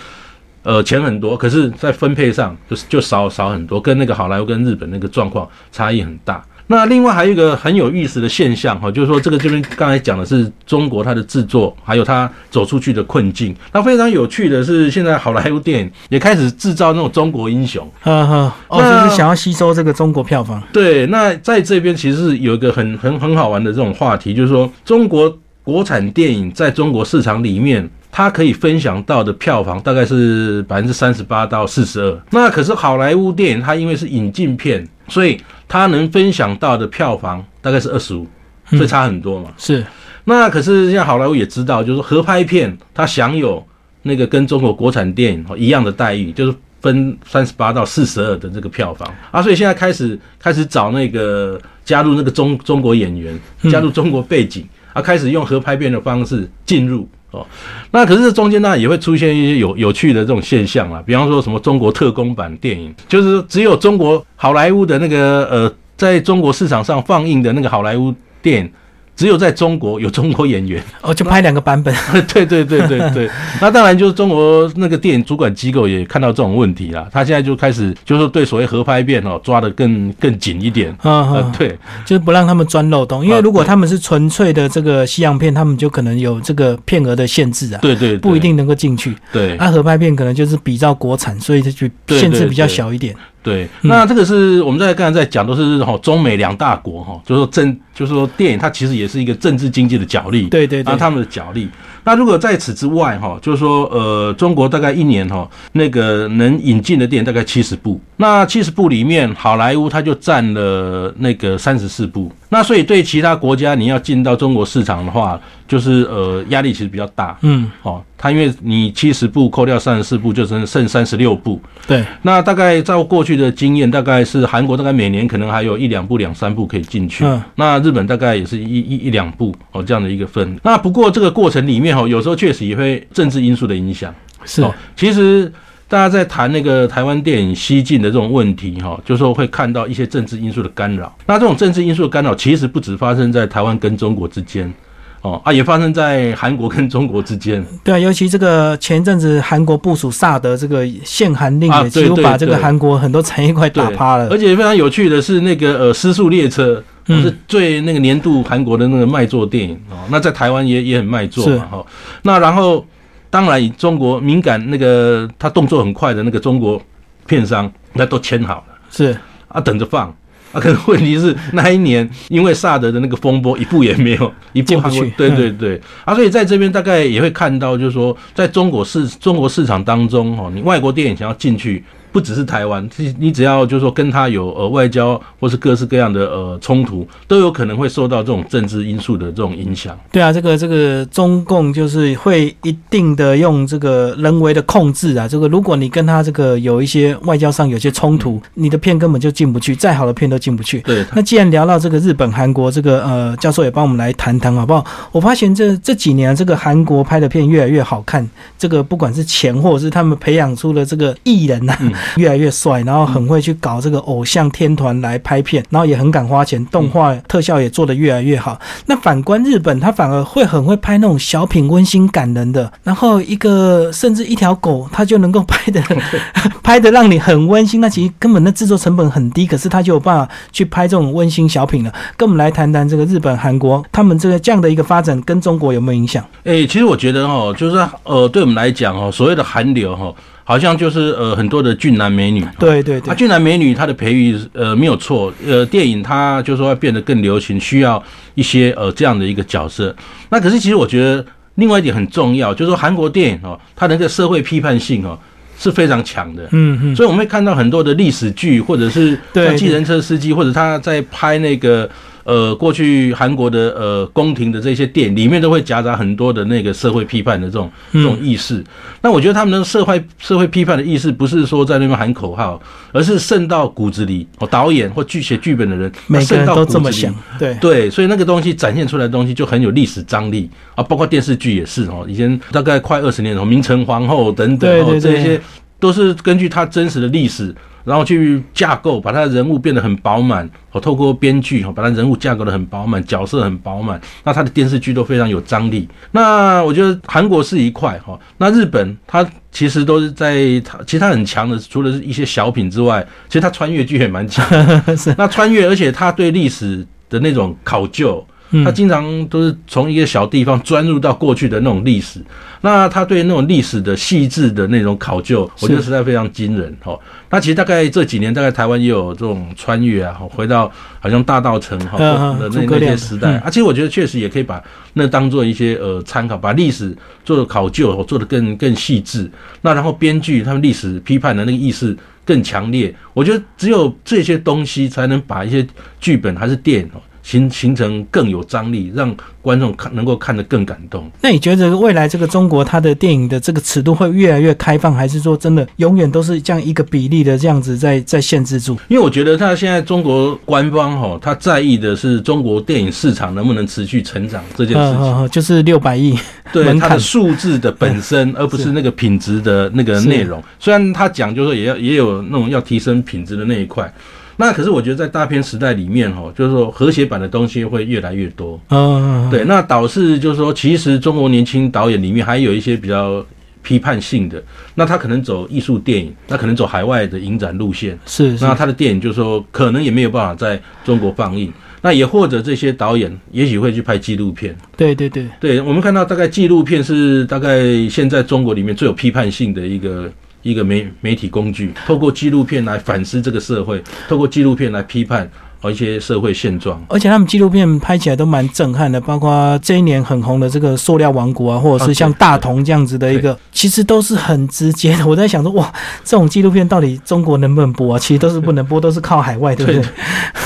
[SPEAKER 2] 呃钱很多，可是在分配上就是就少少很多，跟那个好莱坞跟日本那个状况差异很大。那另外还有一个很有意思的现象哈，就是说这个这边刚才讲的是中国它的制作，还有它走出去的困境。那非常有趣的是，现在好莱坞电影也开始制造那种中国英雄，
[SPEAKER 1] 哈哈，哦，就是想要吸收这个中国票房。
[SPEAKER 2] 对，那在这边其实是有一个很很很好玩的这种话题，就是说中国国产电影在中国市场里面，它可以分享到的票房大概是百分之三十八到四十二。那可是好莱坞电影它因为是引进片，所以它能分享到的票房大概是二十五，所以差很多嘛。
[SPEAKER 1] 是，
[SPEAKER 2] 那可是像好莱坞也知道，就是合拍片它享有那个跟中国国产电影一样的待遇，就是分三十八到四十二的这个票房啊。所以现在开始开始找那个加入那个中中国演员，加入中国背景啊，开始用合拍片的方式进入。哦，那可是中间呢也会出现一些有有趣的这种现象啦，比方说什么中国特工版电影，就是只有中国好莱坞的那个呃，在中国市场上放映的那个好莱坞电影。只有在中国有中国演员
[SPEAKER 1] 哦，就拍两个版本。
[SPEAKER 2] 对对对对对，那当然就是中国那个电影主管机构也看到这种问题了，他现在就开始就是对所谓合拍片哦抓的更更紧一点。啊，对，
[SPEAKER 1] 就是不让他们钻漏洞，因为如果他们是纯粹的这个西洋片，他们就可能有这个片额的限制啊。
[SPEAKER 2] 对对，
[SPEAKER 1] 不一定能够进去。
[SPEAKER 2] 对，
[SPEAKER 1] 那合拍片可能就是比照国产，所以它就限制比较小一点。
[SPEAKER 2] 对，那这个是我们在刚才在讲，都是哈中美两大国哈，就是说政，就是说电影它其实也是一个政治经济的角力，
[SPEAKER 1] 对对，
[SPEAKER 2] 啊他们的角力。那如果在此之外哈，就是说呃中国大概一年哈那个能引进的电影大概七十部，那七十部里面好莱坞它就占了那个三十四部，那所以对其他国家你要进到中国市场的话，就是呃压力其实比较大，
[SPEAKER 1] 嗯，
[SPEAKER 2] 哦，它因为你七十部扣掉三十四部，就剩剩三十六部，
[SPEAKER 1] 对，
[SPEAKER 2] 那大概照过去。的经验大概是韩国大概每年可能还有一两部两三部可以进去，嗯。那日本大概也是一一一两部哦这样的一个分。那不过这个过程里面哈，有时候确实也会政治因素的影响。
[SPEAKER 1] 是，
[SPEAKER 2] 其实大家在谈那个台湾电影西进的这种问题哈，就说会看到一些政治因素的干扰。那这种政治因素的干扰，其实不止发生在台湾跟中国之间。哦啊，也发生在韩国跟中国之间。
[SPEAKER 1] 对啊，尤其这个前一阵子韩国部署萨德这个限韩令，也几乎把这个韩国很多产业快打趴了。
[SPEAKER 2] 而且非常有趣的是，那个呃《失速列车》是最那个年度韩国的那个卖座电影哦。那在台湾也也很卖座嘛哈。那然后当然中国敏感那个他动作很快的那个中国片商，那都签好了，
[SPEAKER 1] 是
[SPEAKER 2] 啊，等着放。啊，可是问题是那一年因为萨德的那个风波，一部也没有，一部
[SPEAKER 1] 不去。
[SPEAKER 2] 对对对，啊，所以在这边大概也会看到，就是说，在中国市中国市场当中，哦，你外国电影想要进去。不只是台湾，你你只要就是说跟他有呃外交或是各式各样的呃冲突，都有可能会受到这种政治因素的这种影响。
[SPEAKER 1] 对啊，这个这个中共就是会一定的用这个人为的控制啊。这个如果你跟他这个有一些外交上有些冲突，你的片根本就进不去，再好的片都进不去。
[SPEAKER 2] 对。
[SPEAKER 1] 那既然聊到这个日本、韩国，这个呃教授也帮我们来谈谈好不好？我发现这这几年这个韩国拍的片越来越好看，这个不管是钱或者是他们培养出了这个艺人呐。越来越帅，然后很会去搞这个偶像天团来拍片，然后也很敢花钱，动画特效也做得越来越好。那反观日本，他反而会很会拍那种小品、温馨感人的，然后一个甚至一条狗，他就能够拍的 拍的让你很温馨。那其实根本那制作成本很低，可是他就有办法去拍这种温馨小品了。跟我们来谈谈这个日本、韩国他们这个这样的一个发展跟中国有没有影响？
[SPEAKER 2] 哎，其实我觉得哈，就是呃，对我们来讲哈，所谓的韩流哈。好像就是呃很多的俊男美女，
[SPEAKER 1] 对对对，
[SPEAKER 2] 啊俊男美女他的培育呃没有错，呃电影它就说要变得更流行，需要一些呃这样的一个角色。那可是其实我觉得另外一点很重要，就是说韩国电影哦，它的那个社会批判性哦是非常强的。
[SPEAKER 1] 嗯嗯，
[SPEAKER 2] 所以我们会看到很多的历史剧，或者是像计程车司机，或者他在拍那个。呃，过去韩国的呃宫廷的这些店里面都会夹杂很多的那个社会批判的这种这种意识。那我觉得他们的社会社会批判的意识不是说在那边喊口号，而是渗到骨子里。哦，导演或剧写剧本的人，
[SPEAKER 1] 每个人都这么想。对
[SPEAKER 2] 对，所以那个东西展现出来的东西就很有历史张力啊。包括电视剧也是哦，以前大概快二十年，明成皇后等等哦，这些都是根据他真实的历史。然后去架构，把他的人物变得很饱满。哦，透过编剧哈，把他人物架构的很饱满，角色很饱满。那他的电视剧都非常有张力。那我觉得韩国是一块哈，那日本它其实都是在它其实它很强的，除了是一些小品之外，其实它穿越剧也蛮强。那穿越，而且他对历史的那种考究。他经常都是从一个小地方钻入到过去的那种历史，那他对那种历史的细致的那种考究，我觉得实在非常惊人哈。那其实大概这几年，大概台湾也有这种穿越啊，回到好像大道城哈的那那些时代啊。其实我觉得确实也可以把那当做一些呃参考，把历史做的考究做的更更细致。那然后编剧他们历史批判的那个意识更强烈。我觉得只有这些东西才能把一些剧本还是电影。形形成更有张力，让观众看能够看得更感动。
[SPEAKER 1] 那你觉得未来这个中国它的电影的这个尺度会越来越开放，还是说真的永远都是这样一个比例的这样子在在限制住？
[SPEAKER 2] 因为我觉得他现在中国官方哈，他在意的是中国电影市场能不能持续成长这件事情，
[SPEAKER 1] 就是六百亿，
[SPEAKER 2] 对它的数字的本身，而不是那个品质的那个内容。虽然他讲就是说也要也有那种要提升品质的那一块。那可是我觉得在大片时代里面哈，就是说和谐版的东西会越来越多。嗯，对，那导致就是说，其实中国年轻导演里面还有一些比较批判性的，那他可能走艺术电影，那可能走海外的影展路线。
[SPEAKER 1] 是，
[SPEAKER 2] 那他的电影就是说可能也没有办法在中国放映。那也或者这些导演也许会去拍纪录片。
[SPEAKER 1] 对对对，
[SPEAKER 2] 对我们看到大概纪录片是大概现在中国里面最有批判性的一个。一个媒媒体工具，透过纪录片来反思这个社会，透过纪录片来批判。和一些社会现状，
[SPEAKER 1] 而且他们纪录片拍起来都蛮震撼的，包括这一年很红的这个《塑料王国》啊，或者是像《大同》这样子的一个，其实都是很直接的。我在想说，哇，这种纪录片到底中国能不能播啊？其实都是不能播，都是靠海外，对不对？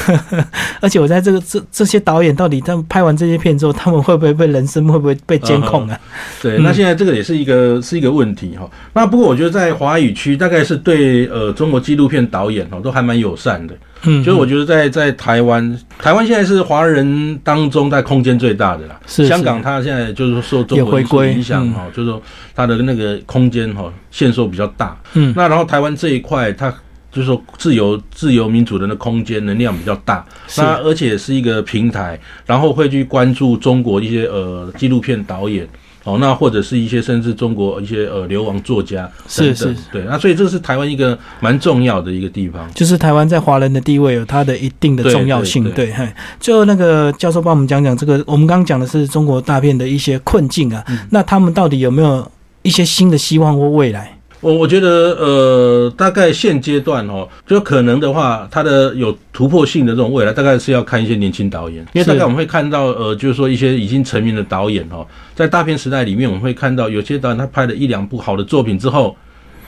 [SPEAKER 1] 而且我在这个这这些导演到底他们拍完这些片之后，他们会不会被人生会不会被监控啊？
[SPEAKER 2] 对，那现在这个也是一个是一个问题哈。那不过我觉得在华语区，大概是对呃中国纪录片导演哦都还蛮友善的。嗯，就是我觉得在在台湾，台湾现在是华人当中在空间最大的啦。
[SPEAKER 1] 是
[SPEAKER 2] 香港，它现在就是受中国影响哈，就是说它的那个空间哈限缩比较大。嗯，那然后台湾这一块，它就是说自由自由民主的那空间能量比较大，那而且是一个平台，然后会去关注中国一些呃纪录片导演。哦，那或者是一些甚至中国一些呃流亡作家，
[SPEAKER 1] 是是，
[SPEAKER 2] 对，那所以这是台湾一个蛮重要的一个地方，
[SPEAKER 1] 就是台湾在华人的地位有它的一定的重要性，对。最后那个教授帮我们讲讲这个，我们刚刚讲的是中国大片的一些困境啊，那他们到底有没有一些新的希望或未来？
[SPEAKER 2] 我我觉得，呃，大概现阶段哦，就可能的话，它的有突破性的这种未来，大概是要看一些年轻导演，因为大概我们会看到，呃，就是说一些已经成名的导演哦，在大片时代里面，我们会看到有些导演他拍了一两部好的作品之后，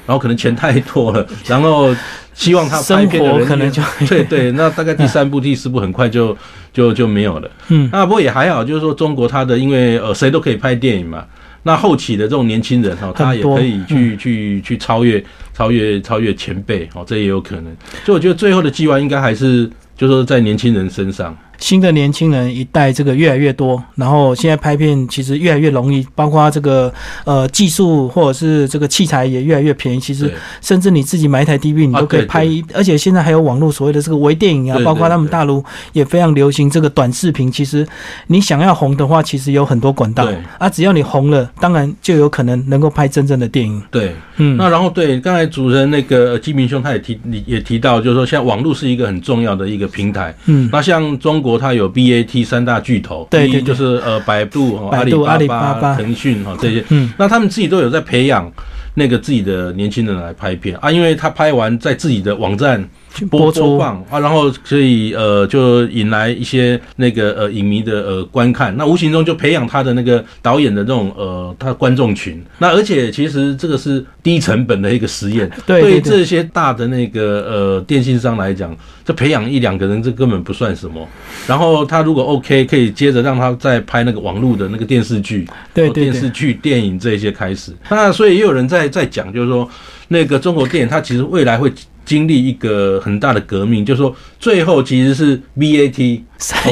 [SPEAKER 2] 然后可能钱太多了，然后希望他拍片的人
[SPEAKER 1] 可能就
[SPEAKER 2] 对对，那大概第三部、第四部很快就就就没有了。嗯，那不过也还好，就是说中国它的，因为呃谁都可以拍电影嘛。那后起的这种年轻人哈，他也可以去去去超越超越超越前辈哦，这也有可能。所以我觉得最后的计划应该还是就是说在年轻人身上。
[SPEAKER 1] 新的年轻人一代这个越来越多，然后现在拍片其实越来越容易，包括这个呃技术或者是这个器材也越来越便宜。其实甚至你自己买一台 DV，你都可以拍。而且现在还有网络所谓的这个微电影啊，包括他们大陆也非常流行这个短视频。其实你想要红的话，其实有很多管道啊。只要你红了，当然就有可能能够拍真正的电影。
[SPEAKER 2] 对，嗯。那然后对刚才主持人那个金明兄他也提也提到，就是说现在网络是一个很重要的一个平台。嗯。那像中国。它有 BAT 三大巨头，
[SPEAKER 1] 对对，
[SPEAKER 2] 就是呃百度、百度
[SPEAKER 1] 阿里
[SPEAKER 2] 巴巴、腾讯哈这些，嗯，那他们自己都有在培养那个自己的年轻人来拍片啊，因为他拍完在自己的网站播播放啊，然后所以呃就引来一些那个呃影迷的呃观看，那无形中就培养他的那个导演的这种呃他观众群。那而且其实这个是低成本的一个实验，
[SPEAKER 1] 对
[SPEAKER 2] 这些大的那个呃电信商来讲，这培养一两个人这根本不算什么。然后他如果 OK，可以接着让他再拍那个网络的那个电视剧，
[SPEAKER 1] 对电
[SPEAKER 2] 视剧、电影这些开始。那所以也有人在在讲，就是说那个中国电影它其实未来会。经历一个很大的革命，就是说最后其实是 VAT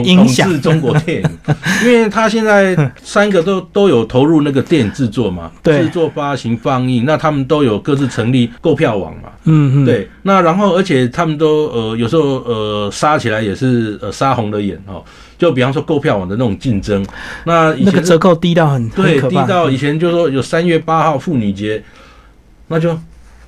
[SPEAKER 2] 统治中国电影，因为他现在三个都都有投入那个电影制作嘛，制作、发行、放映，那他们都有各自成立购票网嘛，
[SPEAKER 1] 嗯嗯，
[SPEAKER 2] 对，那然后而且他们都呃有时候呃杀起来也是呃杀红了眼哦，就比方说购票网的那种竞争，那
[SPEAKER 1] 那个折扣低到很
[SPEAKER 2] 对，低到以前就说有三月八号妇女节，那就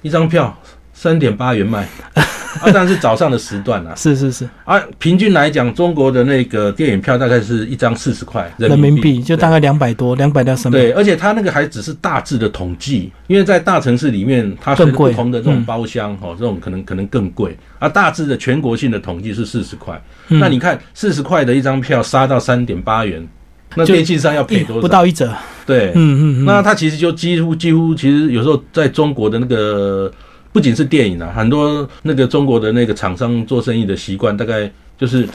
[SPEAKER 2] 一张票。三点八元卖，啊，但是早上的时段啊，
[SPEAKER 1] 是是是，
[SPEAKER 2] 啊，平均来讲，中国的那个电影票大概是一张四十块人民币，
[SPEAKER 1] 就大概两百多，两百到三百。
[SPEAKER 2] 对，而且它那个还只是大致的统计，因为在大城市里面，它是不同的这种包厢，哦，这种可能可能更贵。啊，大致的全国性的统计是四十块，那你看四十块的一张票杀到三点八元，那电信商要赔多少？
[SPEAKER 1] 不到一折。
[SPEAKER 2] 对，
[SPEAKER 1] 嗯嗯，
[SPEAKER 2] 那它其实就几乎几乎，其实有时候在中国的那个。不仅是电影啊，很多那个中国的那个厂商做生意的习惯，大概就是。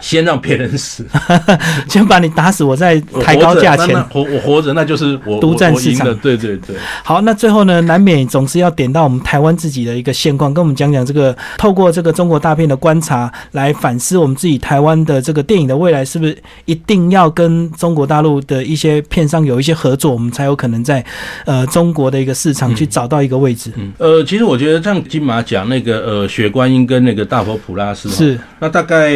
[SPEAKER 2] 先让别人死，
[SPEAKER 1] 先把你打死，我再抬高价钱。
[SPEAKER 2] 活我活着，那就是我
[SPEAKER 1] 独占市场。
[SPEAKER 2] 对对对。
[SPEAKER 1] 好，那最后呢，难免总是要点到我们台湾自己的一个现况，跟我们讲讲这个，透过这个中国大片的观察来反思我们自己台湾的这个电影的未来，是不是一定要跟中国大陆的一些片商有一些合作，我们才有可能在呃中国的一个市场去找到一个位置？
[SPEAKER 2] 嗯，呃，其实我觉得像金马奖那个呃雪观音跟那个大佛普拉斯
[SPEAKER 1] 是，
[SPEAKER 2] 那大概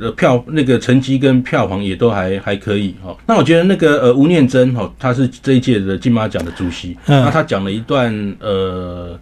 [SPEAKER 2] 呃。票那个成绩跟票房也都还还可以哈。那我觉得那个呃吴念真哈，他是这一届的金马奖的主席，嗯那他讲了一段呃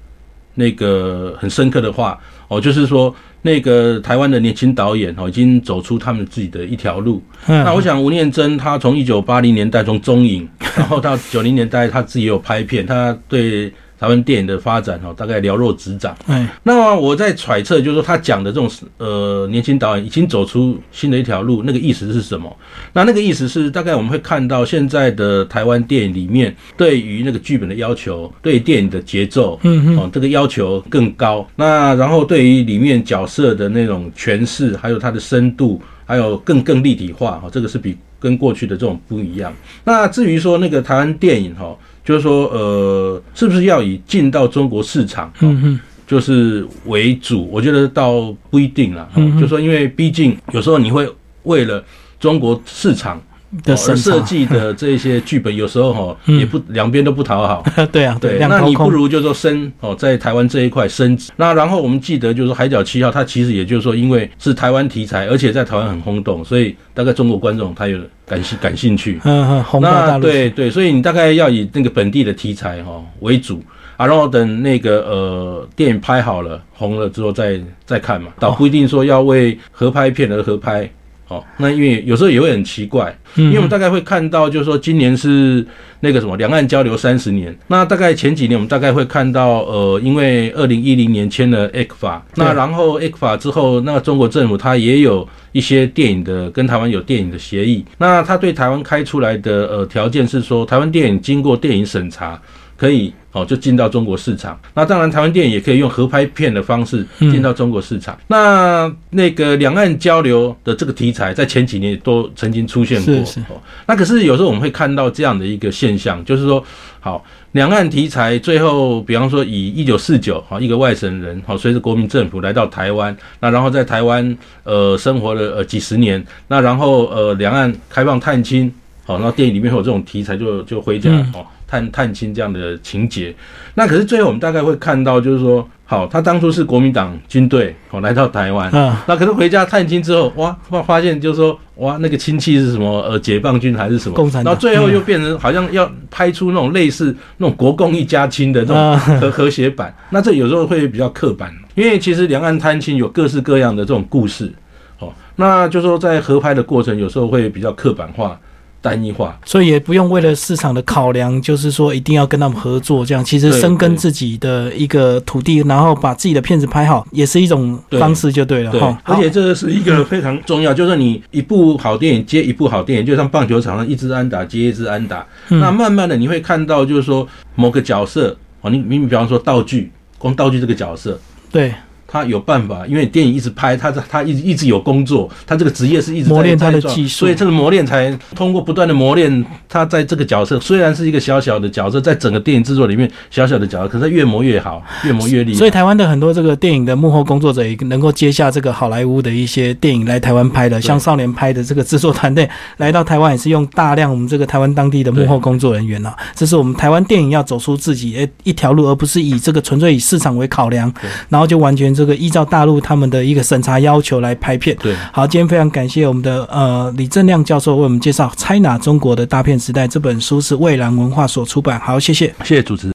[SPEAKER 2] 那个很深刻的话哦，就是说那个台湾的年轻导演哦，已经走出他们自己的一条路。嗯那我想吴念真他从一九八零年代从中影，然后到九零年代他自己有拍片，他对。台湾电影的发展哈，大概了若指掌。
[SPEAKER 1] 哎，
[SPEAKER 2] 那么我在揣测，就是说他讲的这种呃年轻导演已经走出新的一条路，那个意思是什么？那那个意思是，大概我们会看到现在的台湾电影里面，对于那个剧本的要求，对电影的节奏，
[SPEAKER 1] 嗯嗯，
[SPEAKER 2] 这个要求更高。那然后对于里面角色的那种诠释，还有它的深度，还有更更立体化，哈，这个是比跟过去的这种不一样。那至于说那个台湾电影，哈。就是说，呃，是不是要以进到中国市场，
[SPEAKER 1] 嗯嗯，
[SPEAKER 2] 就是为主？我觉得倒不一定啦。
[SPEAKER 1] 嗯，
[SPEAKER 2] 就说因为毕竟有时候你会为了中国市场
[SPEAKER 1] 而
[SPEAKER 2] 设计的这些剧本，有时候哈也不两边都不讨好。
[SPEAKER 1] 对啊，
[SPEAKER 2] 对，那你不如就说升哦，在台湾这一块升值。那然后我们记得就是说《海角七号》，它其实也就是说，因为是台湾题材，而且在台湾很轰动，所以大概中国观众他有。感兴感兴趣，
[SPEAKER 1] 嗯嗯，
[SPEAKER 2] 那对对，所以你大概要以那个本地的题材哈为主啊，然后等那个呃电影拍好了红了之后再再看嘛，倒不一定说要为合拍片而合拍。哦，那因为有时候也会很奇怪，因为我们大概会看到，就是说今年是那个什么两岸交流三十年，那大概前几年我们大概会看到，呃，因为二零一零年签了 A 克法，那然后 A 克法之后，那中国政府它也有一些电影的跟台湾有电影的协议，那他对台湾开出来的呃条件是说，台湾电影经过电影审查可以。哦，就进到中国市场。那当然，台湾电影也可以用合拍片的方式进到中国市场。那那个两岸交流的这个题材，在前几年都曾经出现过。
[SPEAKER 1] 是是。
[SPEAKER 2] 那可是有时候我们会看到这样的一个现象，就是说，好，两岸题材最后，比方说以一九四九，好，一个外省人，好，随着国民政府来到台湾，那然后在台湾呃生活了呃几十年，那然后呃两岸开放探亲，好，那电影里面会有这种题材，就就回家哦。探探亲这样的情节，那可是最后我们大概会看到，就是说，好，他当初是国民党军队哦来到台湾，
[SPEAKER 1] 嗯，
[SPEAKER 2] 那可是回家探亲之后，哇，发发现就是说，哇，那个亲戚是什么？呃，解放军还是什么？
[SPEAKER 1] 共产党。
[SPEAKER 2] 然后最后又变成好像要拍出那种类似那种国共一家亲的这种和和谐版，那这有时候会比较刻板，因为其实两岸探亲有各式各样的这种故事，哦，那就说在合拍的过程有时候会比较刻板化。单一化，
[SPEAKER 1] 所以也不用为了市场的考量，就是说一定要跟他们合作，这样。其实深耕自己的一个土地，然后把自己的片子拍好，也是一种方式，就对了哈。
[SPEAKER 2] 而且这个是一个非常重要，就是你一部好电影接一部好电影，就像棒球场上一支安打接一支安打，那慢慢的你会看到，就是说某个角色哦，你你比方说道具，光道具这个角色，
[SPEAKER 1] 对。
[SPEAKER 2] 他有办法，因为电影一直拍，他他一直一直有工作，他这个职业是一直
[SPEAKER 1] 磨练他的技术，
[SPEAKER 2] 所以这个磨练才通过不断的磨练，他在这个角色虽然是一个小小的角色，在整个电影制作里面小小的角色，可是越磨越好，越磨越厉害。
[SPEAKER 1] 所以台湾的很多这个电影的幕后工作者也能够接下这个好莱坞的一些电影来台湾拍的，像少年拍的这个制作团队来到台湾也是用大量我们这个台湾当地的幕后工作人员啊，这是我们台湾电影要走出自己诶一条路，而不是以这个纯粹以市场为考量，然后就完全这个依照大陆。他们的一个审查要求来拍片。
[SPEAKER 2] 对，
[SPEAKER 1] 好，今天非常感谢我们的呃李正亮教授为我们介绍《China 中国的大片时代》这本书是蔚蓝文化所出版。好，谢谢，
[SPEAKER 2] 谢谢主持。